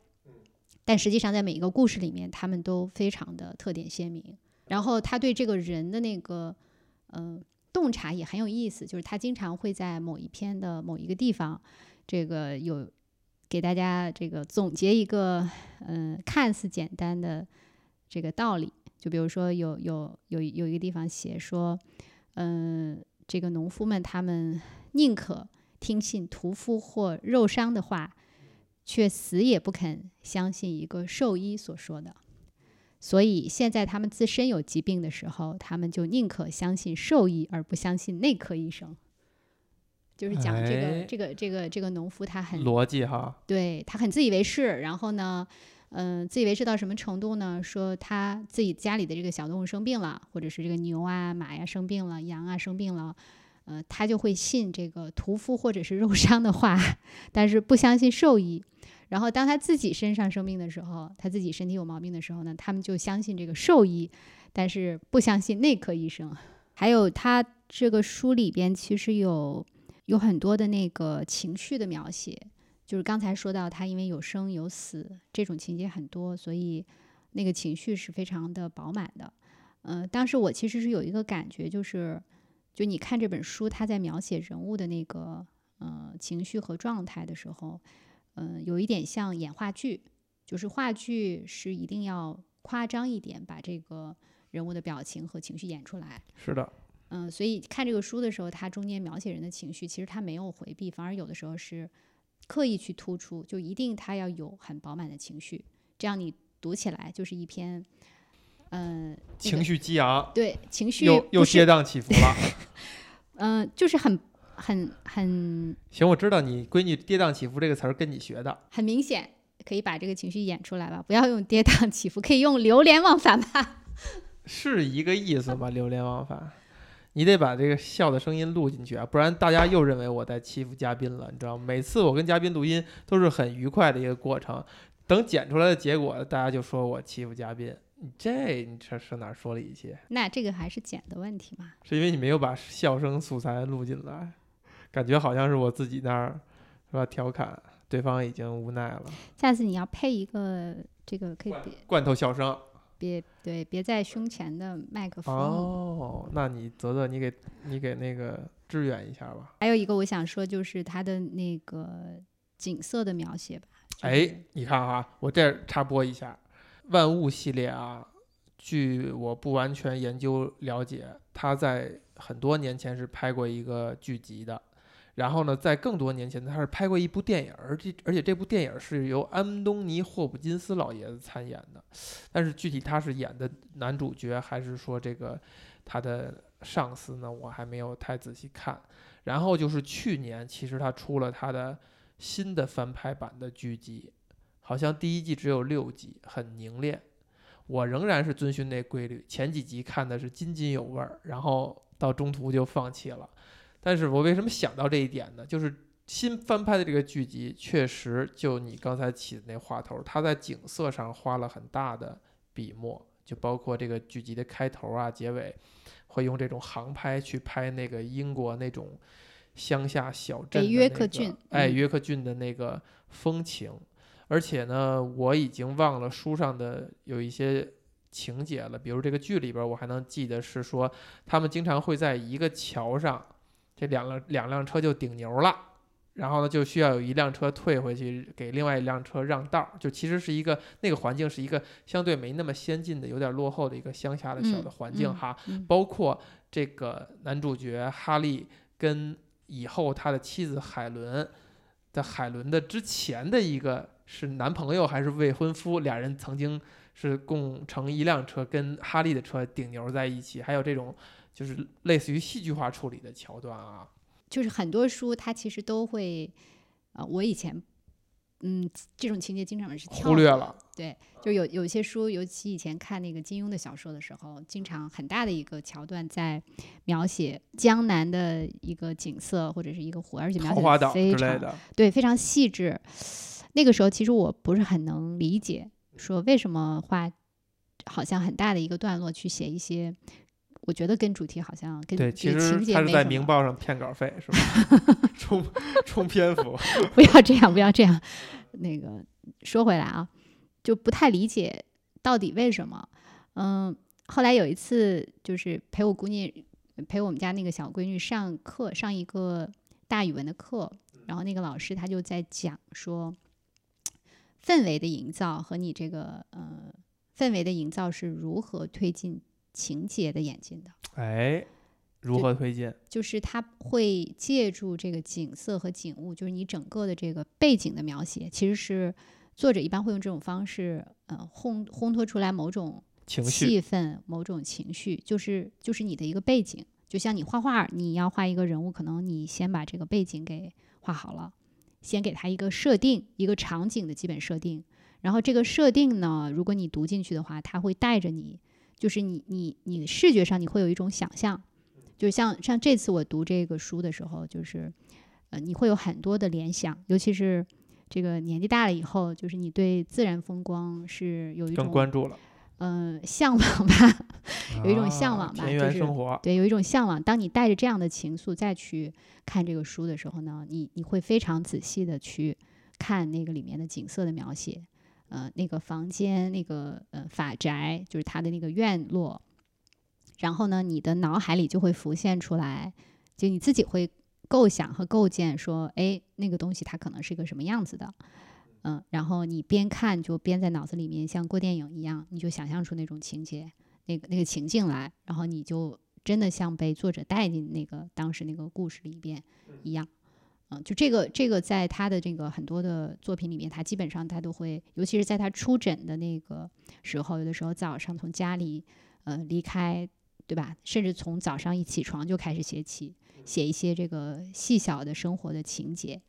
但实际上在每一个故事里面，他们都非常的特点鲜明。然后他对这个人的那个，嗯、洞察也很有意思，就是他经常会在某一篇的某一个地方，这个有给大家这个总结一个，嗯、看似简单的这个道理。就比如说有有有有一个地方写说，嗯、这个农夫们他们宁可听信屠夫或肉商的话，却死也不肯相信一个兽医所说的。所以现在他们自身有疾病的时候，他们就宁可相信兽医，而不相信内科医生。就是讲这个、哎这个这个这个农夫他很逻辑哈，对他很自以为是，然后呢，嗯、自以为是到什么程度呢？说他自己家里的这个小动物生病了，或者是这个牛啊、马呀、生病了，羊啊生病了，呃，他就会信这个屠夫或者是肉商的话，但是不相信兽医。然后当他自己身上生病的时候，他自己身体有毛病的时候呢，他们就相信这个兽医，但是不相信内科医生。还有他这个书里边其实有有很多的那个情绪的描写，就是刚才说到他因为有生有死这种情节很多，所以那个情绪是非常的饱满的。呃，当时我其实是有一个感觉，就是就你看这本书，他在描写人物的那个呃情绪和状态的时候，嗯、有一点像演话剧，就是话剧是一定要夸张一点，把这个人物的表情和情绪演出来。是的，嗯，所以看这个书的时候，他中间描写人的情绪，其实他没有回避，反而有的时候是刻意去突出，就一定他要有很饱满的情绪，这样你读起来就是一篇，嗯、那个情绪激昂，对情绪又又跌宕起伏了。嗯、就是很很很行，我知道你闺女“跌宕起伏”这个词儿跟你学的。很明显，可以把这个情绪演出来吧，不要用跌宕起伏，可以用流连忘返吧。是一个意思吗？流连忘返，你得把这个笑的声音录进去啊，不然大家又认为我在欺负嘉宾了，你知道吗？每次我跟嘉宾录音都是很愉快的一个过程，等剪出来的结果，大家就说我欺负嘉宾。你这你这上哪儿说理去？那这个还是剪的问题嘛？是因为你没有把笑声素材录进来，感觉好像是我自己那儿是吧？调侃对方已经无奈了，下次你要配一个这个可以别罐头笑声。别对别在胸前的麦克风。哦，那你泽泽，你给你给那个支援一下吧。还有一个我想说，就是他的那个景色的描写吧。就是哎，你看哈，我这儿插播一下，万物系列啊，据我不完全研究了解，他在很多年前是拍过一个剧集的，然后呢，在更多年前他是拍过一部电影，而这而且这部电影是由安东尼·霍普金斯老爷子参演的，但是具体他是演的男主角，还是说这个他的上司呢？我还没有太仔细看。然后就是去年，其实他出了他的新的翻拍版的剧集，好像第一季只有六集，很凝练。我仍然是遵循那规律，前几集看的是津津有味儿，然后到中途就放弃了。但是我为什么想到这一点呢？就是新翻拍的这个剧集，确实就你刚才起的那话头，它在景色上花了很大的笔墨，就包括这个剧集的开头啊、结尾，会用这种航拍去拍那个英国那种乡下小镇的、那北约个克郡哎，嗯约克郡的那个风情。而且呢，我已经忘了书上的有一些情节了，比如这个剧里边，我还能记得是说，他们经常会在一个桥上，这两辆两辆车就顶牛了，然后呢，就需要有一辆车退回去，给另外一辆车让道儿。就其实是一个那个环境是一个相对没那么先进的、有点落后的一个乡下的小嗯的环境嗯哈。嗯包括这个男主角哈利跟以后他的妻子海伦的海伦的之前的一个是男朋友还是未婚夫，俩人曾经是共乘一辆车跟哈利的车顶牛在一起，还有这种就是类似于戏剧化处理的桥段啊。就是很多书它其实都会，呃，我以前，嗯，这种情节经常是忽略了，对，就有有些书，尤其以前看那个金庸的小说的时候，经常很大的一个桥段在描写江南的一个景色或者是一个湖，而且描写非常之类的，对，非常细致。那个时候其实我不是很能理解，说为什么花好像很大的一个段落去写一些，我觉得跟主题好像跟对，这个其实情节他是在《明报》上骗稿费是吧？充充篇幅，不要这样，不要这样。那个说回来啊，就不太理解到底为什么。嗯，后来有一次就是陪我姑娘，陪我们家那个小闺女上课，上一个大语文的课，然后那个老师他就在讲说，氛围的营造和你这个呃氛围的营造是如何推进情节的演进的。哎，如何推进？就是他会借助这个景色和景物，就是你整个的这个背景的描写，其实是作者一般会用这种方式，呃，烘烘托出来某种情绪，气氛、某种情绪，就是就是你的一个背景。就像你画画，你要画一个人物，可能你先把这个背景给画好了，先给他一个设定，一个场景的基本设定。然后这个设定呢，如果你读进去的话，它会带着你，就是你你你视觉上你会有一种想象，就像像这次我读这个书的时候，就是呃你会有很多的联想，尤其是这个年纪大了以后，就是你对自然风光是有一更关注了，嗯、呃向往吧，有一种向啊往吧田就是对，有一种向往。当你带着这样的情愫再去看这个书的时候呢，你你会非常仔细的去看那个里面的景色的描写，呃，那个房间，那个呃法宅，就是它的那个院落，然后呢，你的脑海里就会浮现出来，就你自己会构想和构建说，哎，那个东西它可能是一个什么样子的，嗯，然后你边看就边在脑子里面像过电影一样，你就想象出那种情节、那个那个情境来，然后你就真的像被作者带进那个当时那个故事里边一样。嗯，就这个这个，在他的这个很多的作品里面，他基本上他都会，尤其是在他出诊的那个时候，有的时候早上从家里呃离开，对吧？甚至从早上一起床就开始写起，写一些这个细小的生活的情节，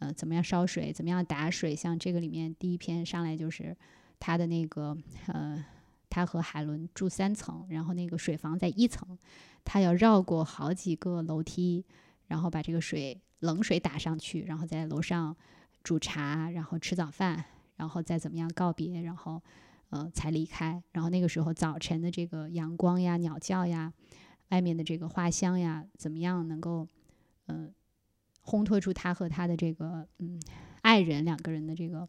呃，怎么样烧水，怎么样打水，像这个里面第一篇上来就是他的那个呃，他和海伦住三层，然后那个水房在一层，他要绕过好几个楼梯，然后把这个水。冷水打上去，然后在楼上煮茶，然后吃早饭，然后再怎么样告别，然后呃才离开。然后那个时候早晨的这个阳光呀、鸟叫呀、外面的这个花香呀，怎么样能够嗯烘托出他和他的这个嗯爱人两个人的这个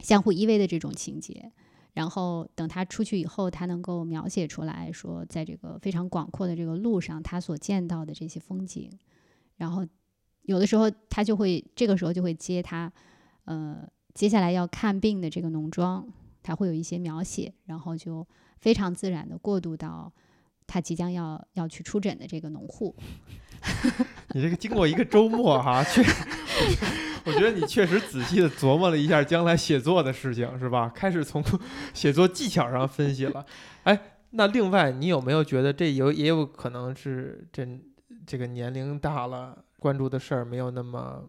相互依偎的这种情节。然后等他出去以后，他能够描写出来说，在这个非常广阔的这个路上，他所见到的这些风景，然后。有的时候他就会这个时候就会接他，呃，接下来要看病的这个农庄，他会有一些描写，然后就非常自然的过渡到他即将要要去出诊的这个农户。你这个经过一个周末哈，确，我觉得你确实仔细的琢磨了一下将来写作的事情，是吧？开始从写作技巧上分析了。哎，那另外你有没有觉得这有也有可能是这这个年龄大了？关注的事儿没有那么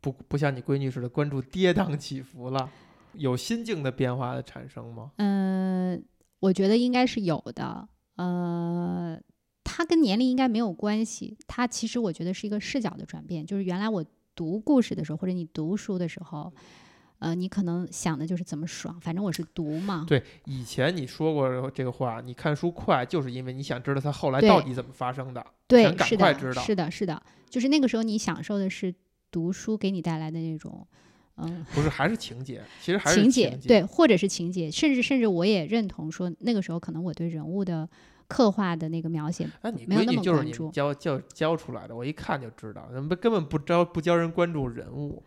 不不像你闺女似的关注跌宕起伏了，有心境的变化的产生吗？嗯，我觉得应该是有的。呃，它跟年龄应该没有关系，它其实我觉得是一个视角的转变。就是原来我读故事的时候，或者你读书的时候。呃，你可能想的就是怎么爽，反正我是读嘛。对，以前你说过这个话，你看书快，就是因为你想知道它后来到底怎么发生的，对，赶快知道。是的，是的，就是那个时候你享受的是读书给你带来的那种，嗯，不是，还是情节，其实还是情节，对，或者是情节，甚至甚至我也认同说，那个时候可能我对人物的刻画的那个描写，那你没有那么就是你教教教出来的，我一看就知道，根本不招不教人关注人物。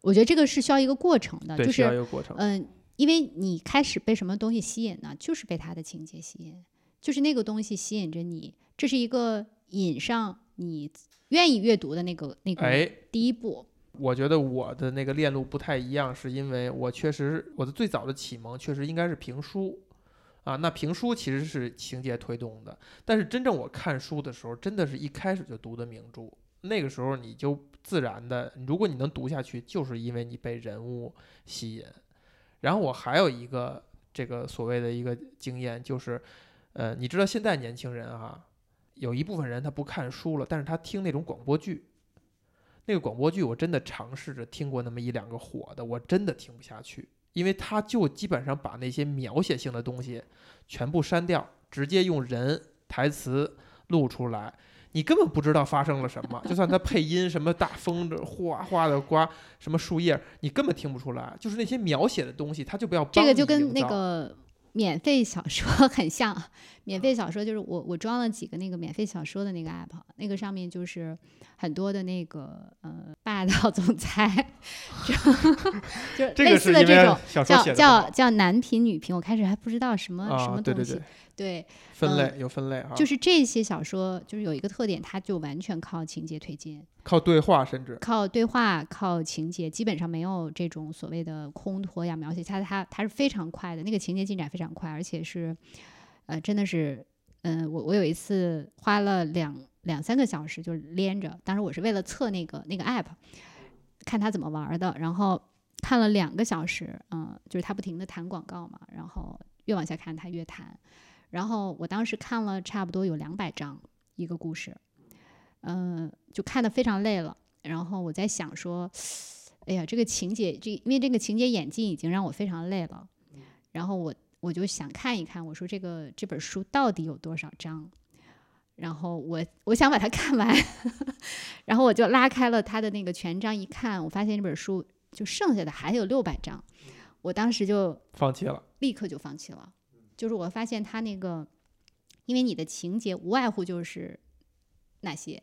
我觉得这个是需要一个过程的，就是嗯，因为你开始被什么东西吸引呢？就是被他的情节吸引，就是那个东西吸引着你，这是一个引上你愿意阅读的那个那个第一步。我觉得我的那个链路不太一样，是因为我确实我的最早的启蒙确实应该是评书啊，那评书其实是情节推动的，但是真正我看书的时候，真的是一开始就读的名著，那个时候你就。自然的，如果你能读下去，就是因为你被人物吸引。然后我还有一个这个所谓的一个经验，就是，呃，你知道现在年轻人哈，有一部分人他不看书了，但是他听那种广播剧。那个广播剧我真的尝试着听过那么一两个火的，我真的听不下去，因为他就基本上把那些描写性的东西全部删掉，直接用人台词录出来。你根本不知道发生了什么，就算他配音什么大风的哗哗的刮什么树叶，你根本听不出来。就是那些描写的东西，他就不要这个就跟那个免费小说很像。免费小说就是我我装了几个那个免费小说的那个 app，那个上面就是很多的那个呃霸道总裁，就类似的这种叫叫叫男频女频。我开始还不知道什么什么东西。对，分类有分类哈，就是这些小说就是有一个特点，它就完全靠情节推进，靠对话，甚至靠对话，靠情节，基本上没有这种所谓的空托呀描写，它它它是非常快的，那个情节进展非常快，而且是，呃，真的是，嗯，我我有一次花了两两三个小时就连着，当时我是为了测那个那个 app，看他怎么玩的，然后看了两个小时，嗯，就是他不停的弹广告嘛，然后越往下看他越弹。然后我当时看了差不多有两百章一个故事，嗯，就看得非常累了。然后我在想说，哎呀，这个情节，这因为这个情节演进已经让我非常累了。然后我我就想看一看，我说这个这本书到底有多少章？然后我我想把它看完，然后我就拉开了它的那个全章一看，我发现这本书就剩下的还有六百章。我当时就放弃了，立刻就放弃了。就是我发现他那个，因为你的情节无外乎就是那些，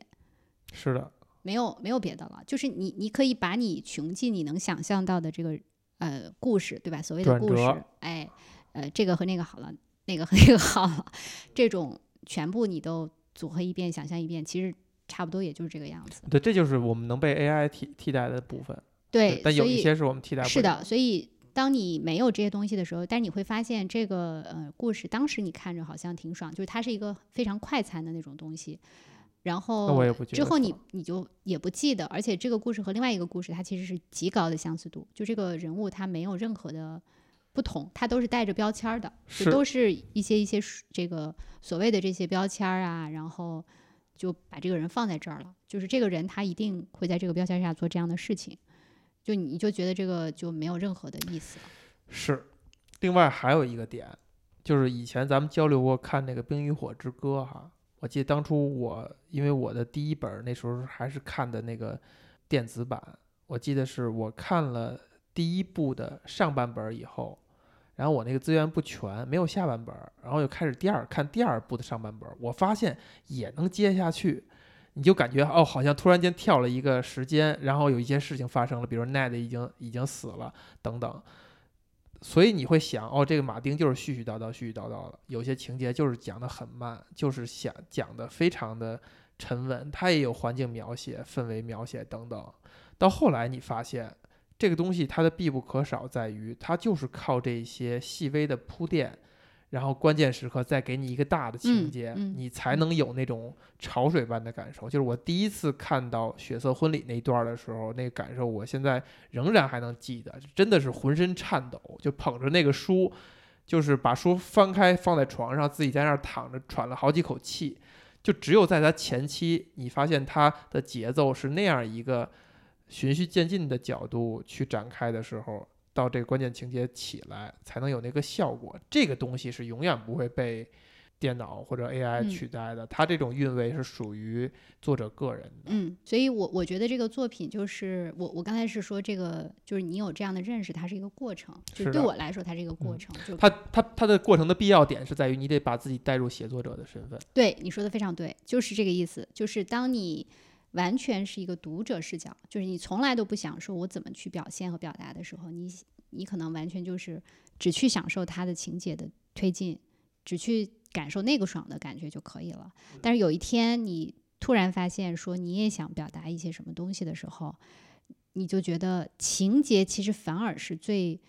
是的，没有没有别的了，就是你你可以把你穷尽你能想象到的这个呃故事，对吧？所谓的故事，哎，呃，这个和那个好了，那个和那个好了，这种全部你都组合一遍，想象一遍，其实差不多也就是这个样子。对，这就是我们能被 AI 替替代的部分。对，但有一些是我们替代不了是的，所以当你没有这些东西的时候，但是你会发现这个呃故事，当时你看着好像挺爽，就是它是一个非常快餐的那种东西。然后之后你你就也不记得，而且这个故事和另外一个故事它其实是极高的相似度，就这个人物他没有任何的不同，他都是带着标签儿的，就都是一些一些这个所谓的这些标签儿啊，然后就把这个人放在这儿了，就是这个人他一定会在这个标签下做这样的事情。就你就觉得这个就没有任何的意思。是。另外还有一个点，就是以前咱们交流过看那个《冰与火之歌》哈，我记得当初我因为我的第一本那时候还是看的那个电子版，我记得是我看了第一部的上半本以后，然后我那个资源不全，没有下半本儿，然后又开始第二看第二部的上半本儿，我发现也能接下去。你就感觉哦，好像突然间跳了一个时间，然后有一些事情发生了，比如 Ned 已经已经死了等等，所以你会想哦，这个马丁就是絮絮叨叨、絮絮叨叨的，有些情节就是讲的很慢，就是想讲的非常的沉稳，它也有环境描写、氛围描写等等。到后来你发现，这个东西它的必不可少在于，它就是靠这些细微的铺垫，然后关键时刻再给你一个大的情嗯节，嗯你才能有那种潮水般的感受。就是我第一次看到血色婚礼那一段儿的时候，那个感受，我现在仍然还能记得，真的是浑身颤抖，就捧着那个书，就是把书翻开放在床上，自己在那儿躺着喘了好几口气。就只有在他前期，你发现他的节奏是那样一个循序渐进的角度去展开的时候，到这个关键情节起来，才能有那个效果。这个东西是永远不会被电脑或者 AI 嗯取代的，它这种韵味是属于作者个人的。嗯，所以我我觉得这个作品就是我我刚才是说这个就是你有这样的认识，它是一个过程，就是对我来说它是一个过嗯程。就它它它的过程的必要点是在于你得把自己带入写作者的身份。对你说的非常对，就是这个意思。就是当你完全是一个读者视角，就是你从来都不想说我怎么去表现和表达的时候，你你可能完全就是只去享受它的情节的推进，只去感受那个爽的感觉就可以了。但是有一天你突然发现说你也想表达一些什么东西的时候，你就觉得情节其实反而是最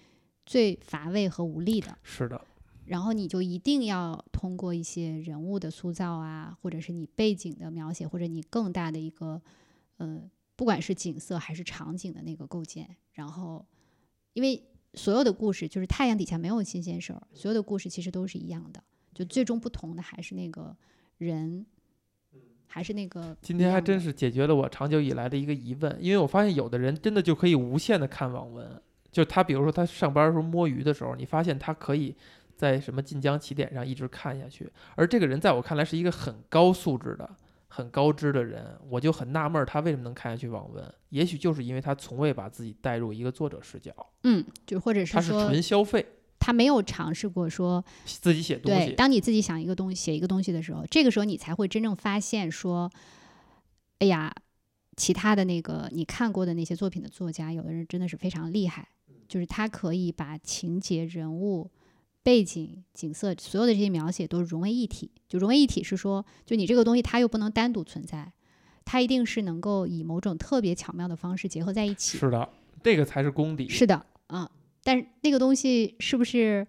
最乏味和无力的。是的，然后你就一定要通过一些人物的塑造啊，或者是你背景的描写，或者你更大的一个呃，不管是景色还是场景的那个构建，然后因为所有的故事就是太阳底下没有新鲜事儿，所有的故事其实都是一样的，就最终不同的还是那个人，还是那个今天还真是是解决了我长久以来的一个疑问，因为我发现有的人真的就可以无限的看网文，就他比如说他上班的时候摸鱼的时候，你发现他可以在什么晋江起点上一直看下去，而这个人在我看来是一个很高素质的、很高知的人，我就很纳闷儿他为什么能看下去网文，也许就是因为他从未把自己带入一个作者视角，嗯，就或者是他是纯消费他没有尝试过说自己写东对，西，当你自己想一个东西、写一个东西的时候，这个时候你才会真正发现说，哎呀，其他的那个你看过的那些作品的作家，有的人真的是非常厉害，就是他可以把情节、人物、背景、景色所有的这些描写都融为一体。就融为一体是说，就你这个东西它又不能单独存在，它一定是能够以某种特别巧妙的方式结合在一起。是的，这个才是功底。是的，啊、但是那个东西是不是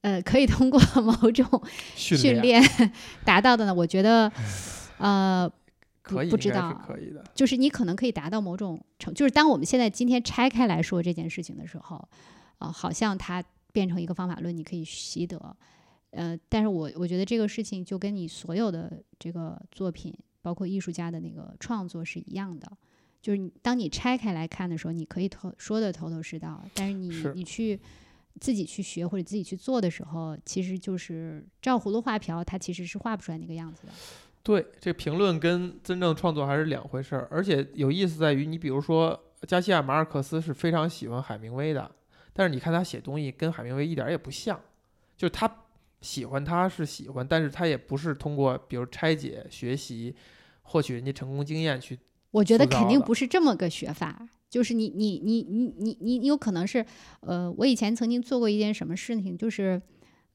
呃可以通过 某种训训练 达到的呢？我觉得，呃，不可以，不知道可以的。就是你可能可以达到某种程，就是当我们现在今天拆开来说这件事情的时候，啊、好像它变成一个方法论，你可以习得，呃，但是我我觉得这个事情就跟你所有的这个作品，包括艺术家的那个创作是一样的。就是你当你拆开来看的时候，你可以头说的头头是道，但是你是你去自己去学或者自己去做的时候，其实就是照葫芦画瓢，它其实是画不出来那个样子的。对，这评论跟真正创作还是两回事儿。而且有意思在于，你比如说加西亚马尔克斯是非常喜欢海明威的，但是你看他写东西跟海明威一点儿也不像，就是他喜欢他是喜欢，但是他也不是通过比如拆解、学习、获取人家成功经验去。我觉得肯定不是这么个学法，就是你你你你你你你有可能是，呃，我以前曾经做过一件什么事情，就是，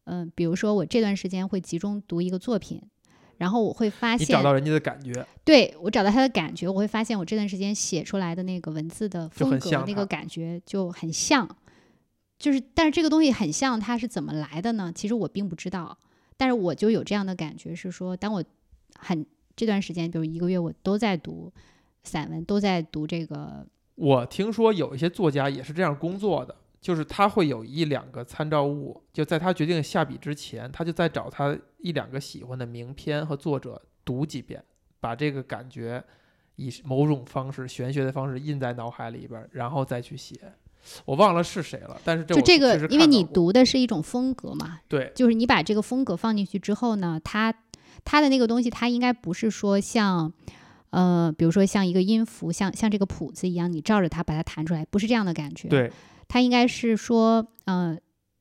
嗯、比如说我这段时间会集中读一个作品，然后我会发你现找到人家的感觉，对我找到他的感觉，我会发现我这段时间写出来的那个文字的风格、那个感觉就很像，就是但是这个东西很像，它是怎么来的呢？其实我并不知道，但是我就有这样的感觉，是说当我很这段时间，比如一个月，我都在读散文，都在读这个，我听说有一些作家也是这样工作的，就是他会有一两个参照物，就在他决定下笔之前，他就在找他一两个喜欢的名篇和作者读几遍，把这个感觉以某种方式、玄学的方式印在脑海里边，然后再去写。我忘了是谁了，但是这就这个，因为你读的是一种风格嘛，对就是你把这个风格放进去之后呢，它它的那个东西，它应该不是说像，呃，比如说像一个音符，像像这个谱子一样，你照着它把它弹出来，不是这样的感觉。，对它应该是说，呃，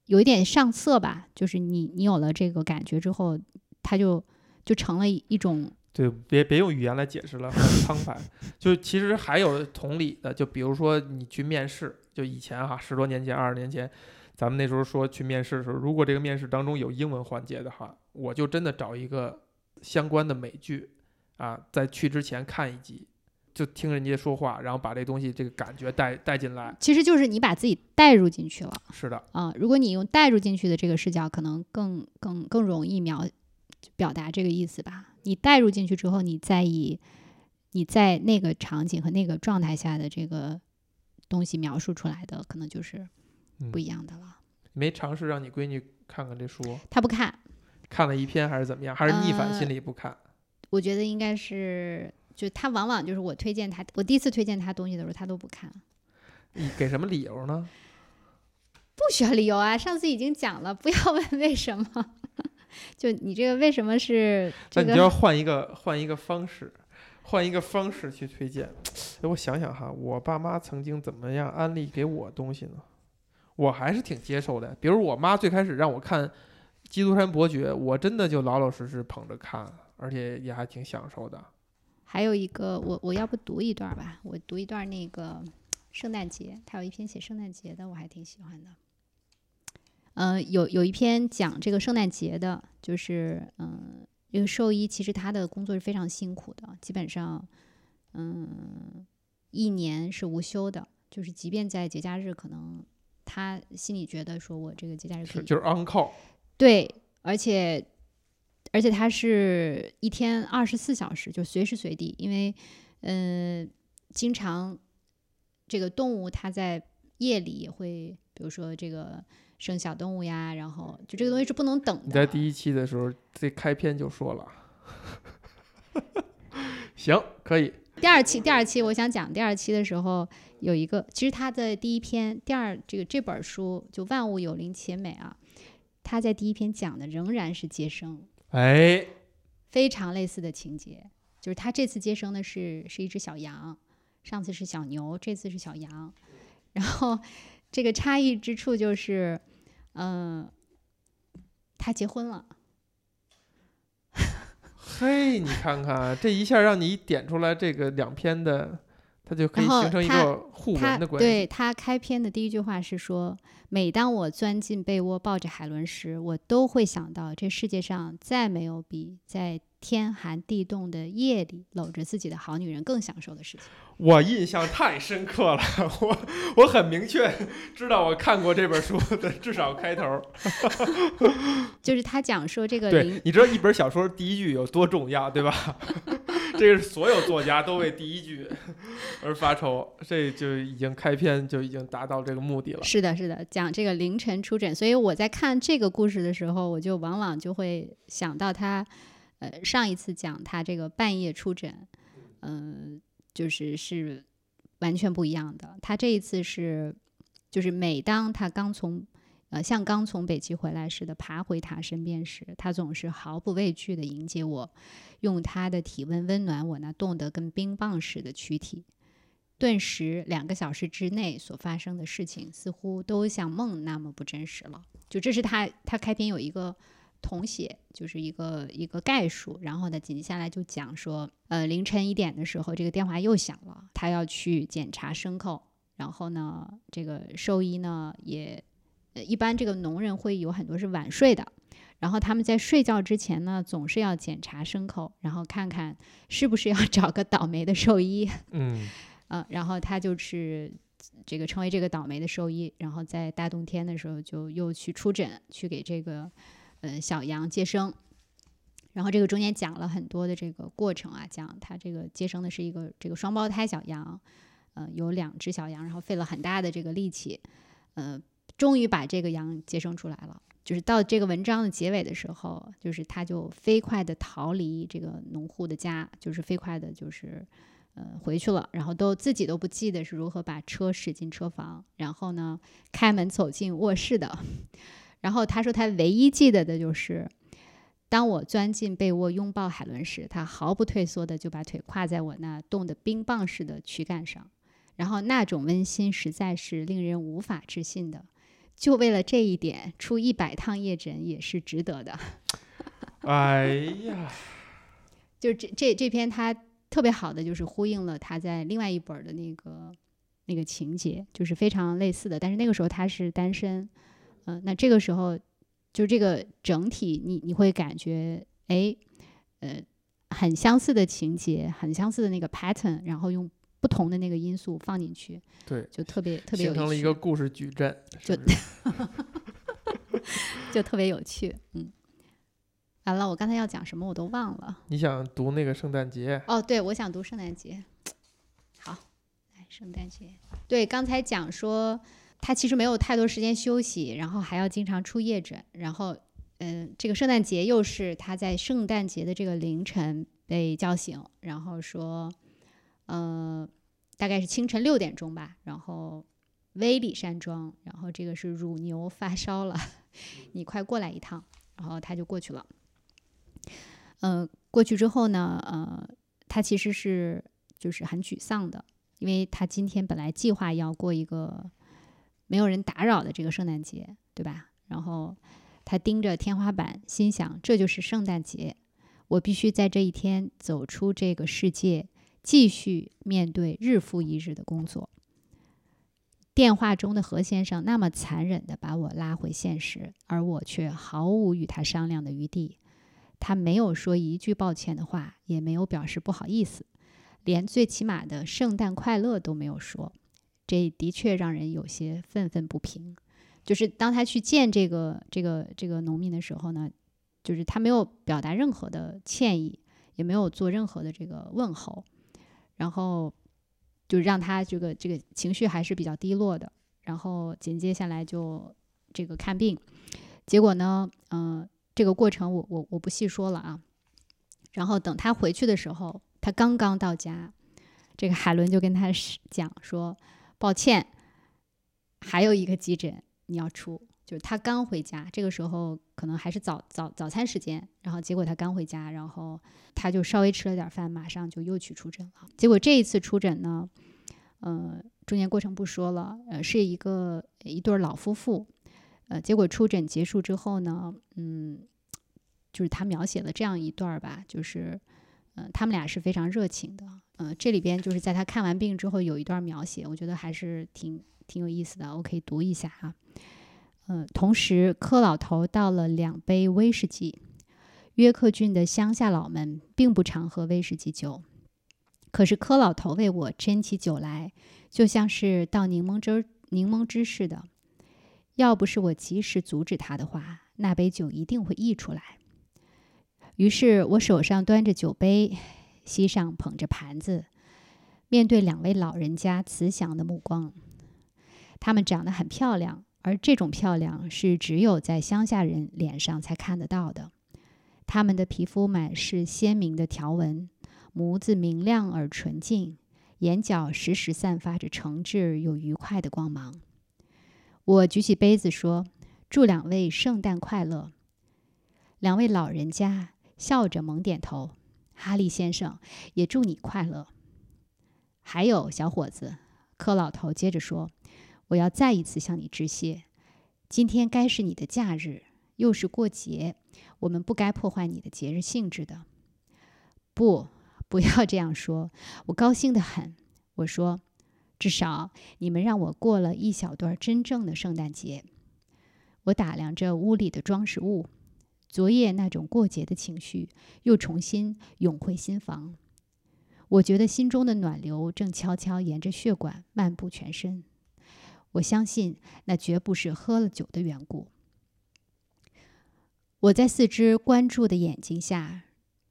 有一点上色吧，就是你你有了这个感觉之后，它就就成了一一种对，别别用语言来解释了，很苍白。就其实还有同理的，就比如说你去面试，就以前哈，十多年前、二十年前，咱们那时候说去面试的时候，如果这个面试当中有英文环节的话，我就真的找一个相关的美剧啊，在去之前看一集，就听人家说话，然后把这东西这个感觉带带进来。其实就是你把自己带入进去了是的，啊、如果你用带入进去的这个视角，可能更更更容易描表达这个意思吧。你带入进去之后，你再以你在那个场景和那个状态下的这个东西描述出来的，可能就是不一样的了。没尝试让你闺女看看这书，她不看，看了一篇还是怎么样？还是逆反呃心理不看？我觉得应该是，就她往往就是我推荐她，我第一次推荐她东西的时候，她都不看。你 给什么理由呢？不需要理由啊，上次已经讲了，不要问为什么。就你这个为什么是这个？那你就要换一个换一个方式，换一个方式去推荐。哎，我想想哈，我爸妈曾经怎么样安利给我东西呢？我还是挺接受的。比如我妈最开始让我看《基督山伯爵》，我真的就老老实实捧着看，而且也还挺享受的。还有一个，我我要不读一段吧？我读一段那个圣诞节，他有一篇写圣诞节的，我还挺喜欢的。呃，有有一篇讲这个圣诞节的，就是嗯，这个兽医其实他的工作是非常辛苦的，基本上嗯一年是无休的，就是即便在节假日，可能他心里觉得说我这个节假日可以是就是 on call，对，而且而且他是一天二十四小时，就随时随地，因为嗯，经常这个动物它在夜里也会，比如说这个生小动物呀，然后就这个东西是不能等的。你在第一期的时候，这开篇就说了。行，可以。第二期，第二期我想讲第二期的时候有一个，其实它的第一篇，第二这个这本书就万物有灵且美啊，它在第一篇讲的仍然是接生。哎，非常类似的情节，就是他这次接生的是是一只小羊，上次是小牛，这次是小羊，然后这个差异之处就是，嗯、他结婚了，嘿，你看看，这一下让你点出来这个两篇的，它就可以然后形成一他个互他文的关系。对他开篇的第一句话是说，每当我钻进被窝抱着海伦时，我都会想到这世界上再没有比在天寒地冻的夜里搂着自己的好女人更享受的事情。我印象太深刻了，我我很明确知道我看过这本书的至少开头。就是他讲说这个对，你知道一本小说第一句有多重要，对吧？这个是所有作家都为第一句而发愁，这就已经开篇就已经达到这个目的了。是的，是的，讲这个凌晨出诊，所以我在看这个故事的时候，我就往往就会想到他，呃，上一次讲他这个半夜出诊，嗯、就是是完全不一样的。他这一次是，就是每当他刚从，呃，像刚从北极回来似的爬回他身边时，他总是毫不畏惧地迎接我，用他的体温温暖我那冻得跟冰棒似的躯体。顿时，两个小时之内所发生的事情似乎都像梦那么不真实了。就这是他他开篇有一个统写，就是一个一个概述。然后呢，紧接下来就讲说，呃，凌晨一点的时候，这个电话又响了，他要去检查牲口。然后呢，这个兽医呢也，一般这个农人会有很多是晚睡的，然后他们在睡觉之前呢，总是要检查牲口，然后看看是不是要 找个倒霉的兽医。嗯 呃，然后他就是这个成为这个倒霉的兽医，然后在大冬天的时候就又去出诊，去给这个呃小羊接生。然后这个中间讲了很多的这个过程啊，讲他这个接生的是一个这个双胞胎小羊，呃，有两只小羊，然后费了很大的这个力气，呃，终于把这个羊接生出来了。就是到这个文章的结尾的时候，就是他就飞快的逃离这个农户的家，就是飞快的，就是。呃，回去了，然后都自己都不记得是如何把车驶进车房，然后呢，开门走进卧室的。然后他说，他唯一记得的就是，当我钻进被窝拥抱海伦时，他毫不退缩的就把腿跨在我那冻得冰棒似的躯干上，然后那种温馨实在是令人无法置信的。就为了这一点，出一百趟夜诊也是值得的。哎呀，就这这这篇他。特别好的就是呼应了他在另外一本的那个那个情节，就是非常类似的。但是那个时候他是单身，嗯，那这个时候就这个整体，你你会感觉，哎，呃，很相似的情节，很相似的那个 pattern，然后用不同的那个因素放进去，对，就特别特别形成了一个故事矩阵，就 就特别有趣，嗯。完了，我刚才要讲什么我都忘了。你想读那个圣诞节？哦，对，我想读圣诞节。好，来圣诞节。对，刚才讲说他其实没有太多时间休息，然后还要经常出夜诊，然后，嗯，这个圣诞节又是他在圣诞节的这个凌晨被叫醒，然后说，呃，大概是清晨六点钟吧，然后威里山庄，然后这个是乳牛发烧了，你快过来一趟，然后他就过去了。呃，过去之后呢，呃，他其实是就是很沮丧的，因为他今天本来计划要过一个没有人打扰的这个圣诞节，对吧？然后他盯着天花板，心想这就是圣诞节，我必须在这一天走出这个世界，继续面对日复一日的工作。电话中的何先生那么残忍地把我拉回现实，而我却毫无与他商量的余地。他没有说一句抱歉的话，也没有表示不好意思，连最起码的圣诞快乐都没有说。这的确让人有些愤愤不平。就是当他去见这个这个这个农民的时候呢，就是他没有表达任何的歉意，也没有做任何的这个问候，然后就让他这个这个情绪还是比较低落的。然后紧接下来就这个看病，结果呢，嗯。这个过程我我我不细说了啊。然后等他回去的时候，他刚刚到家，这个海伦就跟他是讲说：“抱歉，还有一个急诊你要出。”就是他刚回家，这个时候可能还是早早早餐时间。然后结果他刚回家，然后他就稍微吃了点饭，马上就又去出诊了。结果这一次出诊呢，呃，中间过程不说了，呃，是一个一对老夫妇。呃，结果出诊结束之后呢，嗯，就是他描写了这样一段儿吧，就是，呃，他们俩是非常热情的，呃，这里边就是在他看完病之后有一段描写，我觉得还是挺挺有意思的，我可以读一下哈。呃，同时柯老头倒了两杯威士忌。约克郡的乡下佬们并不常喝威士忌酒，可是柯老头为我斟起酒来，就像是倒柠檬汁儿柠檬汁似的。要不是我及时阻止他的话，那杯酒一定会溢出来。于是我手上端着酒杯，膝上捧着盘子，面对两位老人家慈祥的目光。他们长得很漂亮，而这种漂亮是只有在乡下人脸上才看得到的。他们的皮肤满是鲜明的条纹，眸子明亮而纯净，眼角时时散发着诚挚又愉快的光芒。我举起杯子说：“祝两位圣诞快乐。”两位老人家笑着猛点头。哈利先生也祝你快乐。还有小伙子，柯老头接着说：“我要再一次向你致谢。今天该是你的假日，又是过节，我们不该破坏你的节日性质的。不，不要这样说，我高兴得很。我说，至少你们让我过了一小段真正的圣诞节。我打量着屋里的装饰物，昨夜那种过节的情绪又重新涌回心房。我觉得心中的暖流正悄悄沿着血管漫步全身。我相信那绝不是喝了酒的缘故。我在四只关注的眼睛下，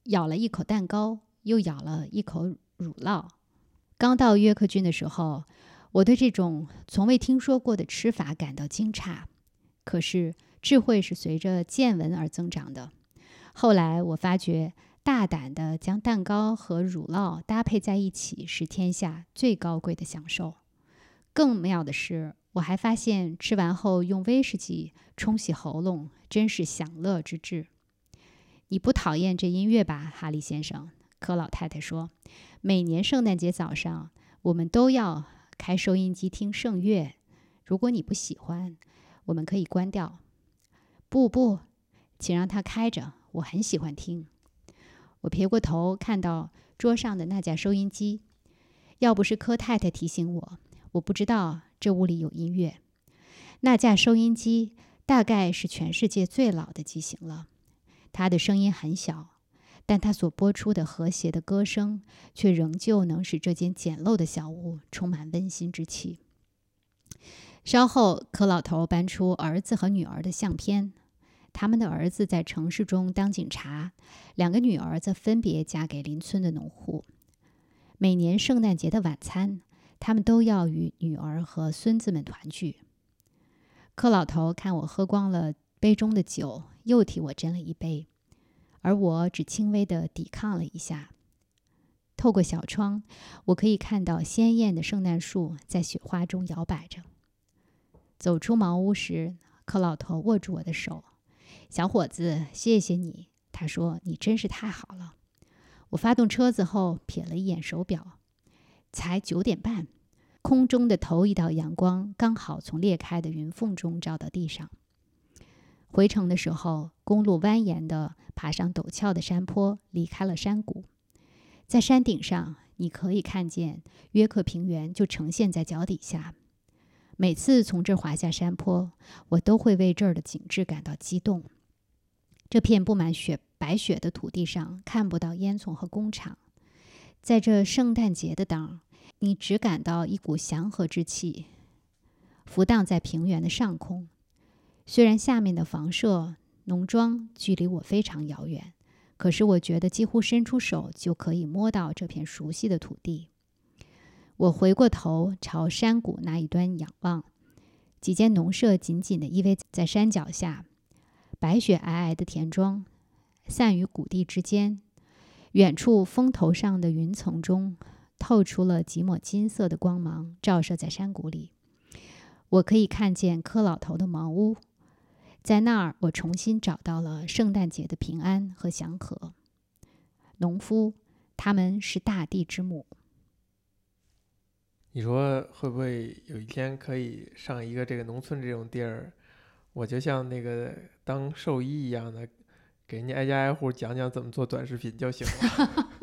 咬了一口蛋糕，又咬了一口乳酪。刚到约克郡的时候，我对这种从未听说过的吃法感到惊诧。可是智慧是随着见闻而增长的。后来我发觉，大胆地将蛋糕和乳酪搭配在一起是天下最高贵的享受。更妙的是，我还发现吃完后用威士忌冲洗喉咙真是享乐之至。你不讨厌这音乐吧，哈利先生？柯老太太说：“每年圣诞节早上，我们都要开收音机听圣乐。如果你不喜欢，”我们可以关掉。不不，请让它开着。我很喜欢听。我撇过头，看到桌上的那架收音机。要不是柯太太提醒我，我不知道这屋里有音乐。那架收音机大概是全世界最老的机型了。它的声音很小，但它所播出的和谐的歌声，却仍旧能使这间简陋的小屋充满温馨之气。稍后，柯老头搬出儿子和女儿的相片。他们的儿子在城市中当警察，两个女儿则分别嫁给邻村的农户。每年圣诞节的晚餐，他们都要与女儿和孙子们团聚。柯老头看我喝光了杯中的酒，又替我斟了一杯，而我只轻微地抵抗了一下。透过小窗，我可以看到鲜艳的圣诞树在雪花中摇摆着。走出茅屋时，柯老头握住我的手：“小伙子，谢谢你。”他说：“你真是太好了。”我发动车子后，瞥了一眼手表，才九点半。空中的头一道阳光刚好从裂开的云缝中照到地上。回程的时候，公路蜿蜒地爬上陡峭的山坡，离开了山谷。在山顶上，你可以看见约克平原就呈现在脚底下。每次从这儿滑下山坡，我都会为这儿的景致感到激动。这片布满雪白雪的土地上，看不到烟囱和工厂。在这圣诞节的当，你只感到一股祥和之气，浮荡在平原的上空。虽然下面的房舍、农庄距离我非常遥远，可是我觉得几乎伸出手就可以摸到这片熟悉的土地。我回过头朝山谷那一端仰望，几间农舍紧紧地依偎在山脚下，白雪皑皑的田庄散于谷地之间。远处峰头上的云层中透出了几抹金色的光芒，照射在山谷里。我可以看见柯老头的茅屋，在那儿我重新找到了圣诞节的平安和祥和。农夫，他们是大地之母。你说会不会有一天可以上一个这个农村这种地儿，我就像那个当兽医一样的，给人家挨家挨户讲讲怎么做短视频就行了。